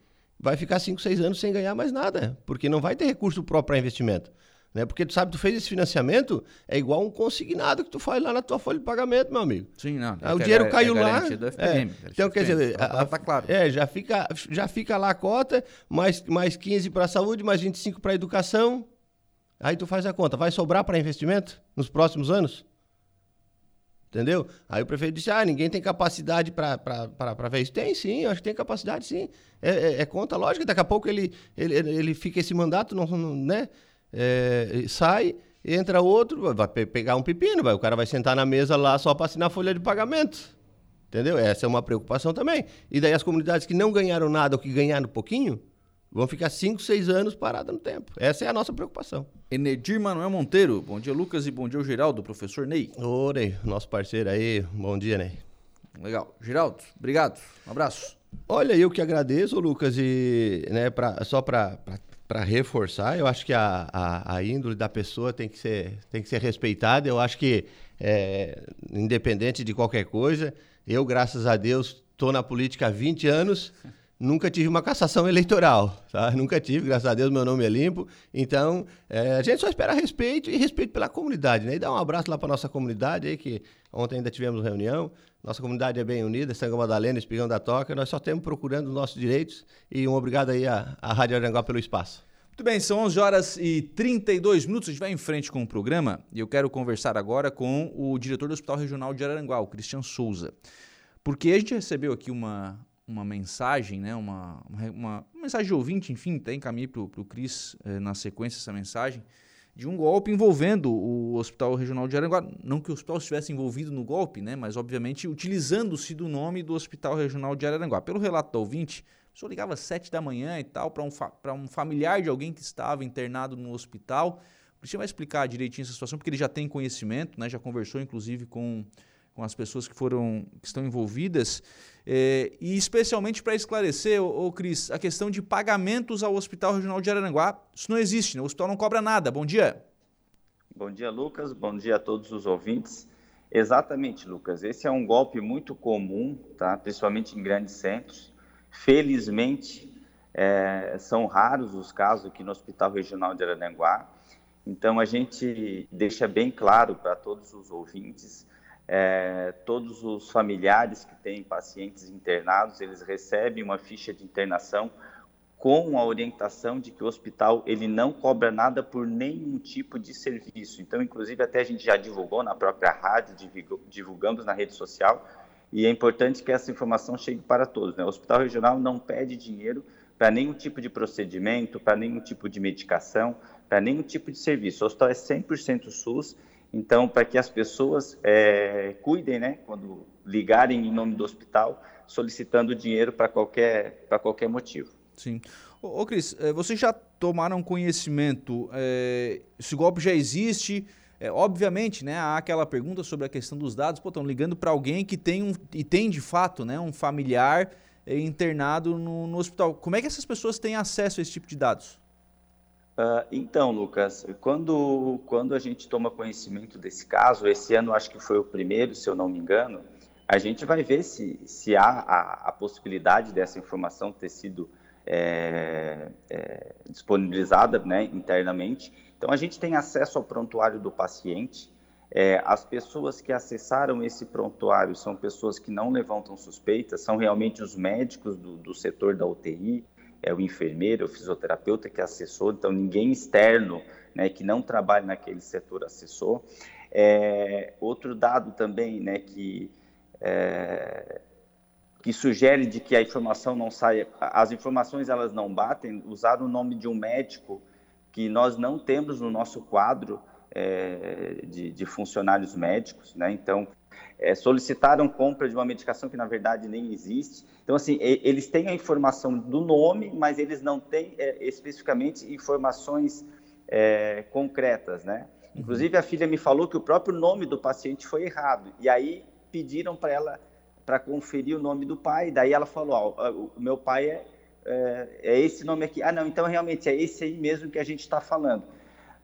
vai ficar 5, 6 anos sem ganhar mais nada, porque não vai ter recurso próprio para investimento. Né? Porque tu sabe, tu fez esse financiamento, é igual um consignado que tu faz lá na tua folha de pagamento, meu amigo. Sim, não. Ah, o é dinheiro gar- caiu é lá. é. FPM, Então, quer dizer, tá, a- tá claro. É, já fica, já fica lá a cota, mais, mais 15 para a saúde, mais 25 para a educação. Aí tu faz a conta. Vai sobrar para investimento nos próximos anos? Entendeu? Aí o prefeito disse: ah, ninguém tem capacidade para ver isso. Tem sim, acho que tem capacidade sim. É, é- é conta lógica, daqui a pouco ele, ele, ele ele fica esse mandato, não, não- né? É, sai, entra outro, vai pe- pegar um pepino, vai, o cara vai sentar na mesa lá só para assinar a folha de pagamento. Entendeu? Essa é uma preocupação também. E daí as comunidades que não ganharam nada ou que ganharam pouquinho vão ficar 5, 6 anos paradas no tempo. Essa é a nossa preocupação. Enedir Manuel Monteiro. Bom dia, Lucas, e bom dia, Geraldo, professor Ney. Ô, Ney, nosso parceiro aí, bom dia, Ney. Legal. Geraldo, obrigado. Um abraço. Olha, eu que agradeço, Lucas, e né, pra, só para reforçar, eu acho que a, a, a índole da pessoa tem que ser, tem que ser respeitada. Eu acho que, é, independente de qualquer coisa, eu, graças a Deus, estou na política há 20 anos, nunca tive uma cassação eleitoral, tá? Nunca tive, graças a Deus, meu nome é limpo. Então, é, a gente só espera respeito e respeito pela comunidade, né? E dar um abraço lá para nossa comunidade aí, que ontem ainda tivemos reunião. Nossa comunidade é bem unida, Sanga Madalena, Espigão da Toca. Nós só estamos procurando os nossos direitos e um obrigado aí à, à Rádio Aranguá pelo espaço. Muito bem, são 11 horas e 32 minutos. A gente vai em frente com o programa e eu quero conversar agora com o diretor do Hospital Regional de Araranguá, o Cristian Souza. Porque a gente recebeu aqui uma, uma mensagem, né? Uma, uma, uma mensagem de ouvinte, enfim, até encaminhei para o Cris eh, na sequência essa mensagem, de um golpe envolvendo o Hospital Regional de Aranguá. Não que o hospital estivesse envolvido no golpe, né? mas obviamente utilizando-se do nome do Hospital Regional de Araranguá. Pelo relato do ouvinte, a pessoa ligava às sete da manhã e tal para um, um familiar de alguém que estava internado no hospital. O Cristian vai explicar direitinho essa situação, porque ele já tem conhecimento, né? já conversou inclusive com, com as pessoas que foram que estão envolvidas. É, e especialmente para esclarecer, ô, ô, Cris, a questão de pagamentos ao Hospital Regional de Araranguá. Isso não existe, né? o hospital não cobra nada. Bom dia. Bom dia, Lucas. Bom dia a todos os ouvintes. Exatamente, Lucas. Esse é um golpe muito comum, tá? principalmente em grandes centros. Felizmente, é, são raros os casos aqui no Hospital Regional de Araranguá. Então, a gente deixa bem claro para todos os ouvintes é, todos os familiares que têm pacientes internados, eles recebem uma ficha de internação com a orientação de que o hospital ele não cobra nada por nenhum tipo de serviço. Então, inclusive, até a gente já divulgou na própria rádio, divulgamos na rede social, e é importante que essa informação chegue para todos. Né? O Hospital Regional não pede dinheiro para nenhum tipo de procedimento, para nenhum tipo de medicação, para nenhum tipo de serviço. O hospital é 100% SUS então, para que as pessoas é, cuidem, né, quando ligarem em nome do hospital, solicitando dinheiro para qualquer, qualquer motivo. Sim. Ô, ô Cris, é, vocês já tomaram conhecimento, é, esse golpe já existe, é, obviamente, né, há aquela pergunta sobre a questão dos dados, pô, estão ligando para alguém que tem um, e tem de fato, né, um familiar é, internado no, no hospital. Como é que essas pessoas têm acesso a esse tipo de dados? Uh, então, Lucas, quando, quando a gente toma conhecimento desse caso, esse ano acho que foi o primeiro, se eu não me engano, a gente vai ver se, se há a, a possibilidade dessa informação ter sido é, é, disponibilizada né, internamente. Então, a gente tem acesso ao prontuário do paciente. É, as pessoas que acessaram esse prontuário são pessoas que não levantam suspeitas, são realmente os médicos do, do setor da UTI, é o enfermeiro, o fisioterapeuta que acessou, então ninguém externo, né, que não trabalha naquele setor acessou. É, outro dado também, né, que é, que sugere de que a informação não saia, as informações elas não batem, usar o nome de um médico que nós não temos no nosso quadro é, de, de, funcionários médicos, né? Então, é, solicitaram compra de uma medicação que na verdade nem existe. Então, assim, eles têm a informação do nome, mas eles não têm é, especificamente informações é, concretas, né? Uhum. Inclusive, a filha me falou que o próprio nome do paciente foi errado. E aí pediram para ela para conferir o nome do pai. Daí ela falou: ó, o meu pai é, é, é, esse nome aqui. Ah, não, então realmente é esse aí mesmo que a gente está falando.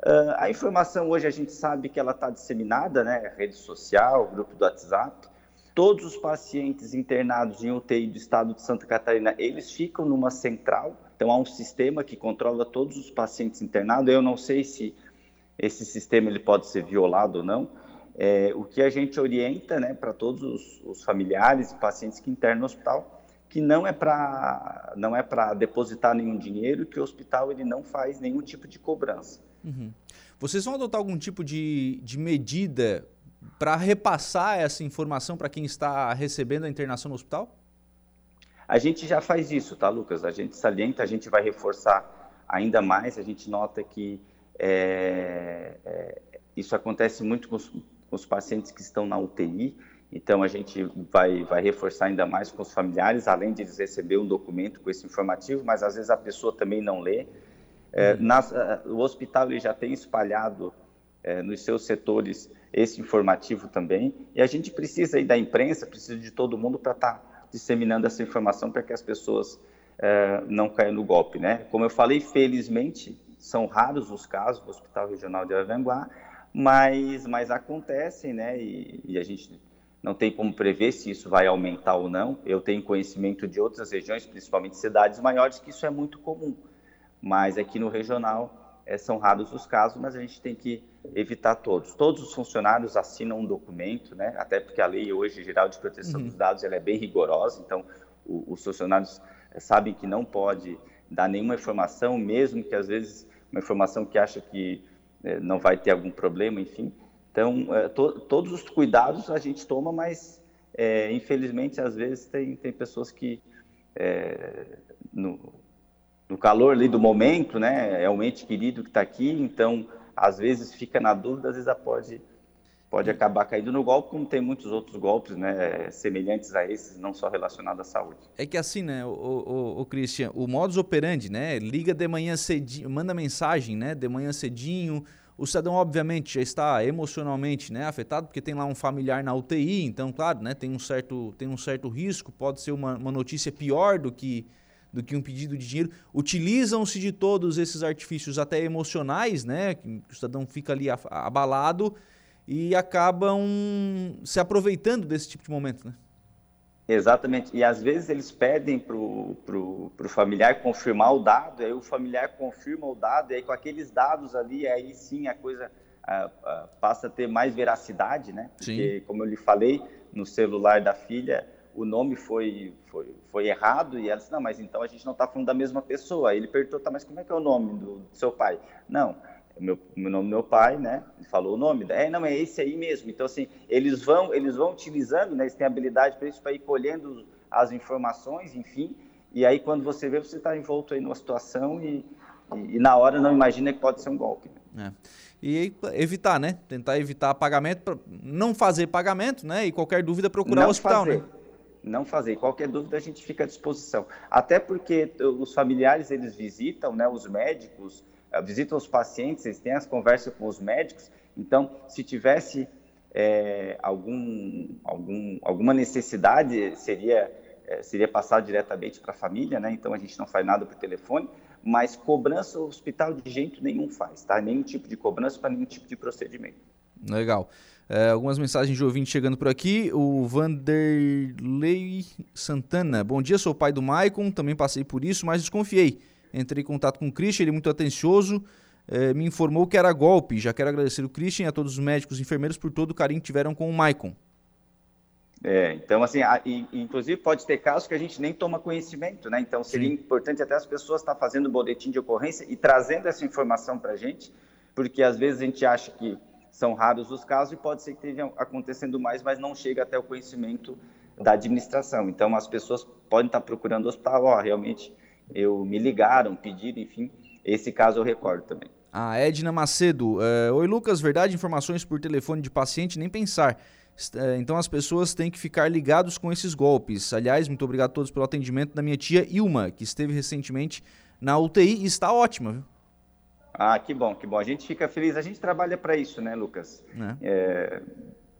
Uh, a informação hoje a gente sabe que ela está disseminada, né? Rede social, grupo do WhatsApp todos os pacientes internados em UTI do estado de Santa Catarina, eles ficam numa central, então há um sistema que controla todos os pacientes internados, eu não sei se esse sistema ele pode ser violado ou não, é, o que a gente orienta né, para todos os, os, familiares e pacientes que internam no hospital, que não é para não é para depositar nenhum dinheiro, que o hospital ele não faz nenhum tipo de cobrança. Uhum. Vocês vão adotar algum tipo de, de medida para repassar essa informação para quem está recebendo a internação no hospital? A gente já faz isso, tá, Lucas? A gente salienta, a gente vai reforçar ainda mais. A gente nota que é, é, isso acontece muito com os, com os, pacientes que estão na UTI. Então, a gente vai, vai reforçar ainda mais com os familiares, além de eles receber um documento com esse informativo, mas às vezes a pessoa também não lê. É, nas, o hospital ele já tem espalhado é, nos seus setores esse informativo também. E a gente precisa aí da imprensa, precisa de todo mundo para estar tá disseminando essa informação para que as pessoas é, não caiam no golpe, né? Como eu falei, felizmente são raros os casos do Hospital Regional de Araranguá, mas, mas acontecem, né? E, e a gente não tem como prever se isso vai aumentar ou não. Eu tenho conhecimento de outras regiões, principalmente cidades maiores, que isso é muito comum. Mas aqui no regional é, são raros os casos, mas a gente tem que evitar todos. Todos os funcionários assinam um documento, né? até porque a lei hoje geral de proteção uhum. dos dados ela é bem rigorosa, então o, os funcionários eh, sabem que não pode dar nenhuma informação, mesmo que às vezes uma informação que acha que eh, não vai ter algum problema, enfim. Então, eh, to, todos os cuidados a gente toma, mas infelizmente às vezes tem, tem pessoas que no, no calor ali do momento, né, é um ente querido que está aqui, então às vezes fica na dúvida, às vezes pode pode acabar caindo no golpe, como tem muitos outros golpes, né, semelhantes a esses, não só relacionados à saúde. É que assim, né, o, o, o Christian, o modus operandi, né, liga de manhã cedinho, manda mensagem, né, de manhã cedinho, o cidadão, obviamente, já está emocionalmente né, afetado, porque tem lá um familiar na UTI, então, claro, né, tem, um certo, tem um certo risco, pode ser uma, uma notícia pior do que, do que um pedido de dinheiro. Utilizam-se de todos esses artifícios, até emocionais, né, que o cidadão fica ali abalado e acabam se aproveitando desse tipo de momento, né? Exatamente. E às vezes eles pedem para o familiar confirmar o dado, aí o familiar confirma o dado, e aí com aqueles dados ali, aí sim a coisa ah, ah, passa a ter mais veracidade, né? Porque, sim. como eu lhe falei, no celular da filha, o nome foi, foi, foi errado, e ela disse, não, mas então a gente não está falando da mesma pessoa. Aí ele perguntou, tá, mas como é que é o nome do, do seu pai? Não, o meu, o nome do meu pai, né? Ele falou o nome, é, não, é esse aí mesmo. Então, assim, eles vão, eles vão utilizando, né? Eles têm habilidade para isso, para ir colhendo as informações, enfim. E aí, quando você vê, você está envolto aí numa situação e, e, e, na hora não imagina que pode ser um golpe. É. E evitar, né? Tentar evitar pagamento, não fazer pagamento, né? E qualquer dúvida procurar não o hospital, fazer. né? Não fazer. Qualquer dúvida a gente fica à disposição. Até porque os familiares eles visitam, né? Os médicos eh, visitam os pacientes, eles têm as conversas com os médicos. Então, se tivesse é, algum, algum, alguma necessidade, seria, é, seria passar diretamente para a família, né? Então, a gente não faz nada por telefone, mas cobrança o hospital de jeito nenhum faz, tá? Nenhum tipo de cobrança para nenhum tipo de procedimento. Legal. É, algumas mensagens de ouvinte chegando por aqui. O Vanderlei Santana. Bom dia, sou o pai do Maicon, também passei por isso, mas desconfiei. Entrei em contato com o Christian, ele muito atencioso, eh, me informou que era golpe. Já quero agradecer o Christian e a todos os médicos e enfermeiros por todo o carinho que tiveram com o Maicon. É, então, assim, a, e, inclusive pode ter casos que a gente nem toma conhecimento, né? Então, seria Sim. importante até as pessoas estar tá fazendo boletim de ocorrência e trazendo essa informação para a gente, porque às vezes a gente acha que são raros os casos e pode ser que esteja acontecendo mais, mas não chega até o conhecimento da administração. Então, as pessoas podem estar procurando o hospital, ó, realmente eu me ligaram, pediram, enfim. Esse caso eu recordo também. A Edna Macedo. Uh, Oi, Lucas. Verdade, informações por telefone de paciente, nem pensar. Uh, então as pessoas têm que ficar ligados com esses golpes. Aliás, muito obrigado a todos pelo atendimento da minha tia Ilma, que esteve recentemente na UTI e está ótima, viu? Ah, que bom, que bom. A gente fica feliz. A gente trabalha para isso, né, Lucas? É. É,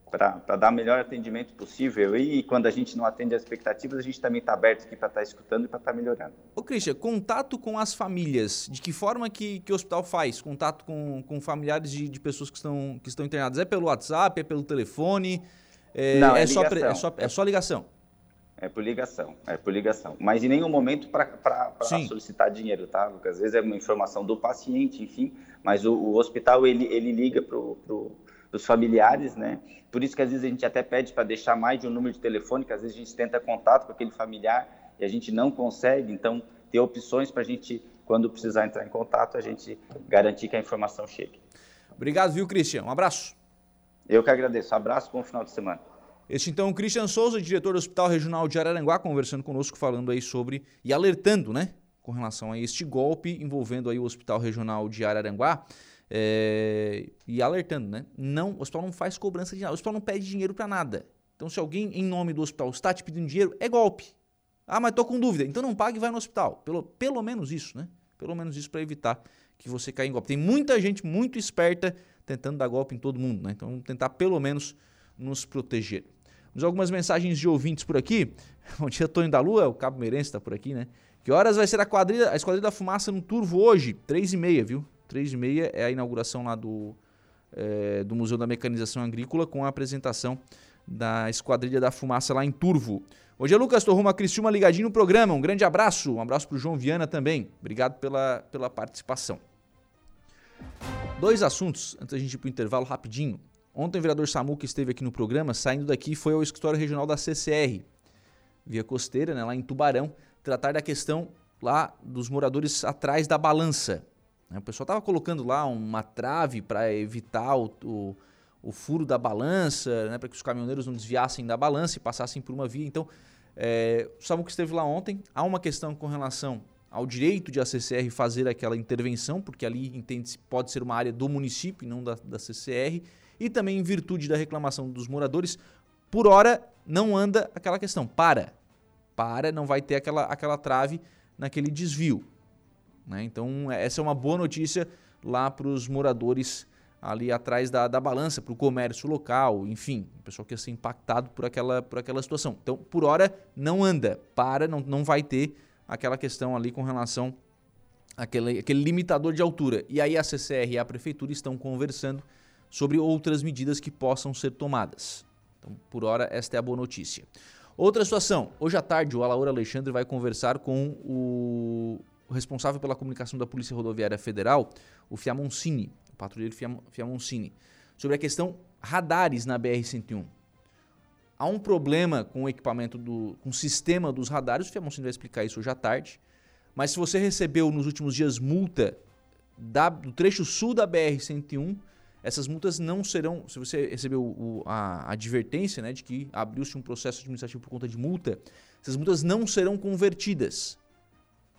para dar o melhor atendimento possível. E quando a gente não atende as expectativas, a gente também está aberto aqui para estar tá escutando e para estar tá melhorando. Ô, Christian, contato com as famílias, de que forma que, que o hospital faz? Contato com, com familiares de, de pessoas que estão, que estão internadas? É pelo WhatsApp, é pelo telefone? É, não, é, é só, é, só, é só ligação? É por ligação, é por ligação. Mas em nenhum momento para solicitar dinheiro, tá? Porque às vezes é uma informação do paciente, enfim, mas o, o hospital ele, ele liga para o dos familiares, né? Por isso que às vezes a gente até pede para deixar mais de um número de telefone, que às vezes a gente tenta contato com aquele familiar e a gente não consegue, então ter opções para a gente, quando precisar entrar em contato, a gente garantir que a informação chegue. Obrigado, viu, Cristian? Um abraço. Eu que agradeço. Um abraço, bom final de semana. Este então, Christian Souza, diretor do Hospital Regional de Araranguá, conversando conosco, falando aí sobre e alertando, né, com relação a este golpe envolvendo aí o Hospital Regional de Araranguá. É, e alertando, né? Não, o hospital não faz cobrança de nada, o hospital não pede dinheiro para nada. Então, se alguém em nome do hospital está te pedindo dinheiro, é golpe. Ah, mas tô com dúvida. Então não pague e vai no hospital. Pelo, pelo menos isso, né? Pelo menos isso para evitar que você caia em golpe. Tem muita gente muito esperta tentando dar golpe em todo mundo, né? Então vamos tentar pelo menos nos proteger. Vamos algumas mensagens de ouvintes por aqui. [LAUGHS] Bom dia, Tonho da Lua, o Cabo Meirense está por aqui, né? Que horas vai ser a quadrilha, a Esquadrilha da Fumaça no Turvo hoje? Três e meia, viu? 3 e meia é a inauguração lá do, é, do Museu da Mecanização Agrícola com a apresentação da Esquadrilha da Fumaça lá em Turvo. Hoje é Lucas Torruma Cristiúma ligadinho no programa. Um grande abraço. Um abraço para o João Viana também. Obrigado pela, pela participação. Dois assuntos antes da gente ir o intervalo rapidinho. Ontem o vereador Samuca esteve aqui no programa, saindo daqui foi ao escritório regional da CCR, via costeira, né, lá em Tubarão, tratar da questão lá dos moradores atrás da balança. Né? O pessoal estava colocando lá uma trave para evitar o, o, o, furo da balança, né? para que os caminhoneiros não desviassem da balança e passassem por uma via. Então, é, o esteve lá ontem. Há uma questão com relação ao direito de a CCR fazer aquela intervenção, porque ali entende pode ser uma área do município e não da, da CCR, e também em virtude da reclamação dos moradores, por hora não anda aquela questão. Para. Para, não vai ter aquela, aquela trave naquele desvio. Né? Então, essa é uma boa notícia lá para os moradores ali atrás da, da balança, para o comércio local, enfim, o pessoal que ia ser impactado por aquela, por aquela situação. Então, por hora, não anda. Para, não, não vai ter aquela questão ali com relação àquele, àquele limitador de altura. E aí a CCR e a Prefeitura estão conversando sobre outras medidas que possam ser tomadas. Então, por hora, esta é a boa notícia. Outra situação. Hoje à tarde, o Alaor Alexandre vai conversar com o responsável pela comunicação da Polícia Rodoviária Federal, o Fiamoncini, o patrulheiro Fiamoncini, sobre a questão radares na BR-101. Há um problema com o equipamento, do, com o sistema dos radares, o Fiamoncini vai explicar isso hoje à tarde, mas se você recebeu nos últimos dias multa da, do trecho sul da BR-101, essas multas não serão, se você recebeu o, a, advertência né, de que abriu-se um processo administrativo por conta de multa, essas multas não serão convertidas,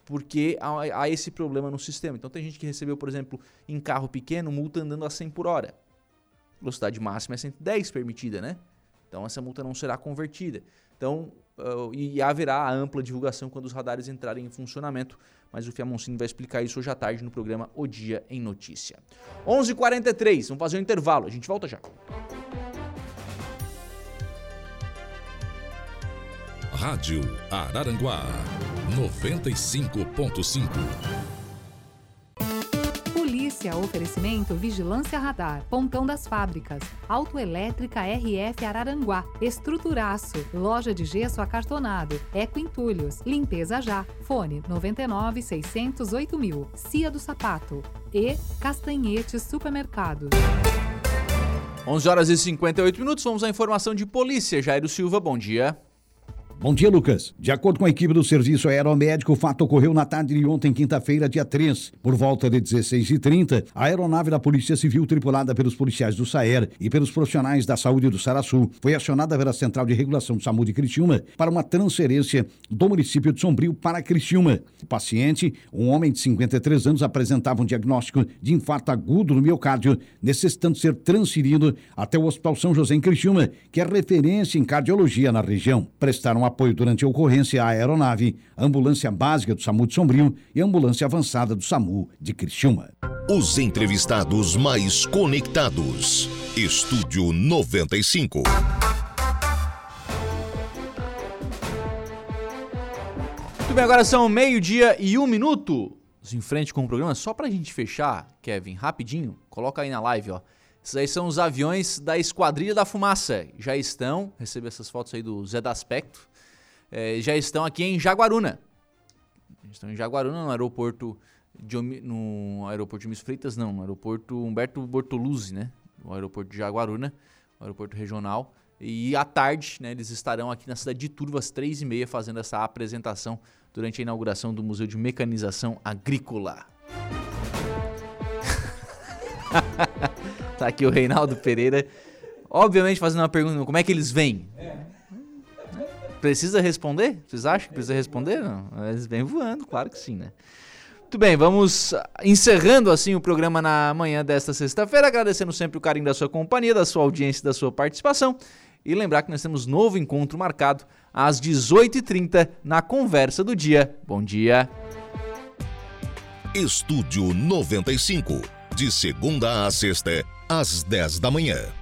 porque há, há, esse problema no sistema. Então tem gente que recebeu, por exemplo, em carro pequeno, multa andando a 100 por hora. Velocidade máxima é 110 permitida, né? Então essa multa não será convertida. Então, uh, e haverá a ampla divulgação quando os radares entrarem em funcionamento, mas o Fiamoncini vai explicar isso hoje à tarde no programa O Dia em Notícia. 11:43. h 43 vamos fazer um intervalo, a gente volta já. Rádio Araranguá 95.5 Notícia, oferecimento Vigilância Radar, Pontão das Fábricas, Autoelétrica RF Araranguá, Estruturaço, Loja de Gesso Acartonado, Eco Entulhos, Limpeza Já, Fone 99 608 mil, Cia do Sapato e Castanhetes Supermercados. 11 horas e 58 minutos, vamos à informação de polícia. Jairo Silva, bom dia. Bom dia, Lucas. De acordo com a equipe do Serviço Aeromédico, o fato ocorreu na tarde de ontem, quinta-feira, dia 3. Por volta de 16h30, a aeronave da Polícia Civil, tripulada pelos policiais do SAER e pelos profissionais da saúde do Saraçu, foi acionada pela Central de Regulação do SAMU de Criciúma para uma transferência do município de Sombrio para Criciúma. O paciente, um homem de 53 anos, apresentava um diagnóstico de infarto agudo no miocárdio, necessitando ser transferido até o Hospital São José em Criciúma, que é referência em cardiologia na região. Prestaram apoio durante a ocorrência à aeronave, ambulância básica do SAMU de Sombrio e ambulância avançada do SAMU de Criciúma. Os entrevistados mais conectados. Estúdio 95. Muito bem, agora são meio-dia e um minuto. Em frente com o programa, só pra gente fechar, Kevin, rapidinho, coloca aí na live, ó. Esses aí são os aviões da Esquadrilha da Fumaça. Já estão, recebo essas fotos aí do Zé da Aspecto é, já estão aqui em Jaguaruna. Estão em Jaguaruna, no aeroporto de, no aeroporto de Miss Freitas, não, no aeroporto Humberto Bortoluzzi, né? No aeroporto de Jaguaruna, aeroporto regional. E à tarde, né, eles estarão aqui na cidade de Turva às três e meia fazendo essa apresentação durante a inauguração do Museu de Mecanização Agrícola. [LAUGHS] tá aqui o Reinaldo Pereira, obviamente fazendo uma pergunta, como é que eles vêm? É. Precisa responder? Vocês acham que precisa responder? Não. Eles vêm voando, claro que sim, né? Muito bem, vamos encerrando assim o programa na manhã desta sexta-feira, agradecendo sempre o carinho da sua companhia, da sua audiência da sua participação. E lembrar que nós temos novo encontro marcado às 18h30 na Conversa do Dia. Bom dia. Estúdio 95, de segunda a sexta, às 10 da manhã.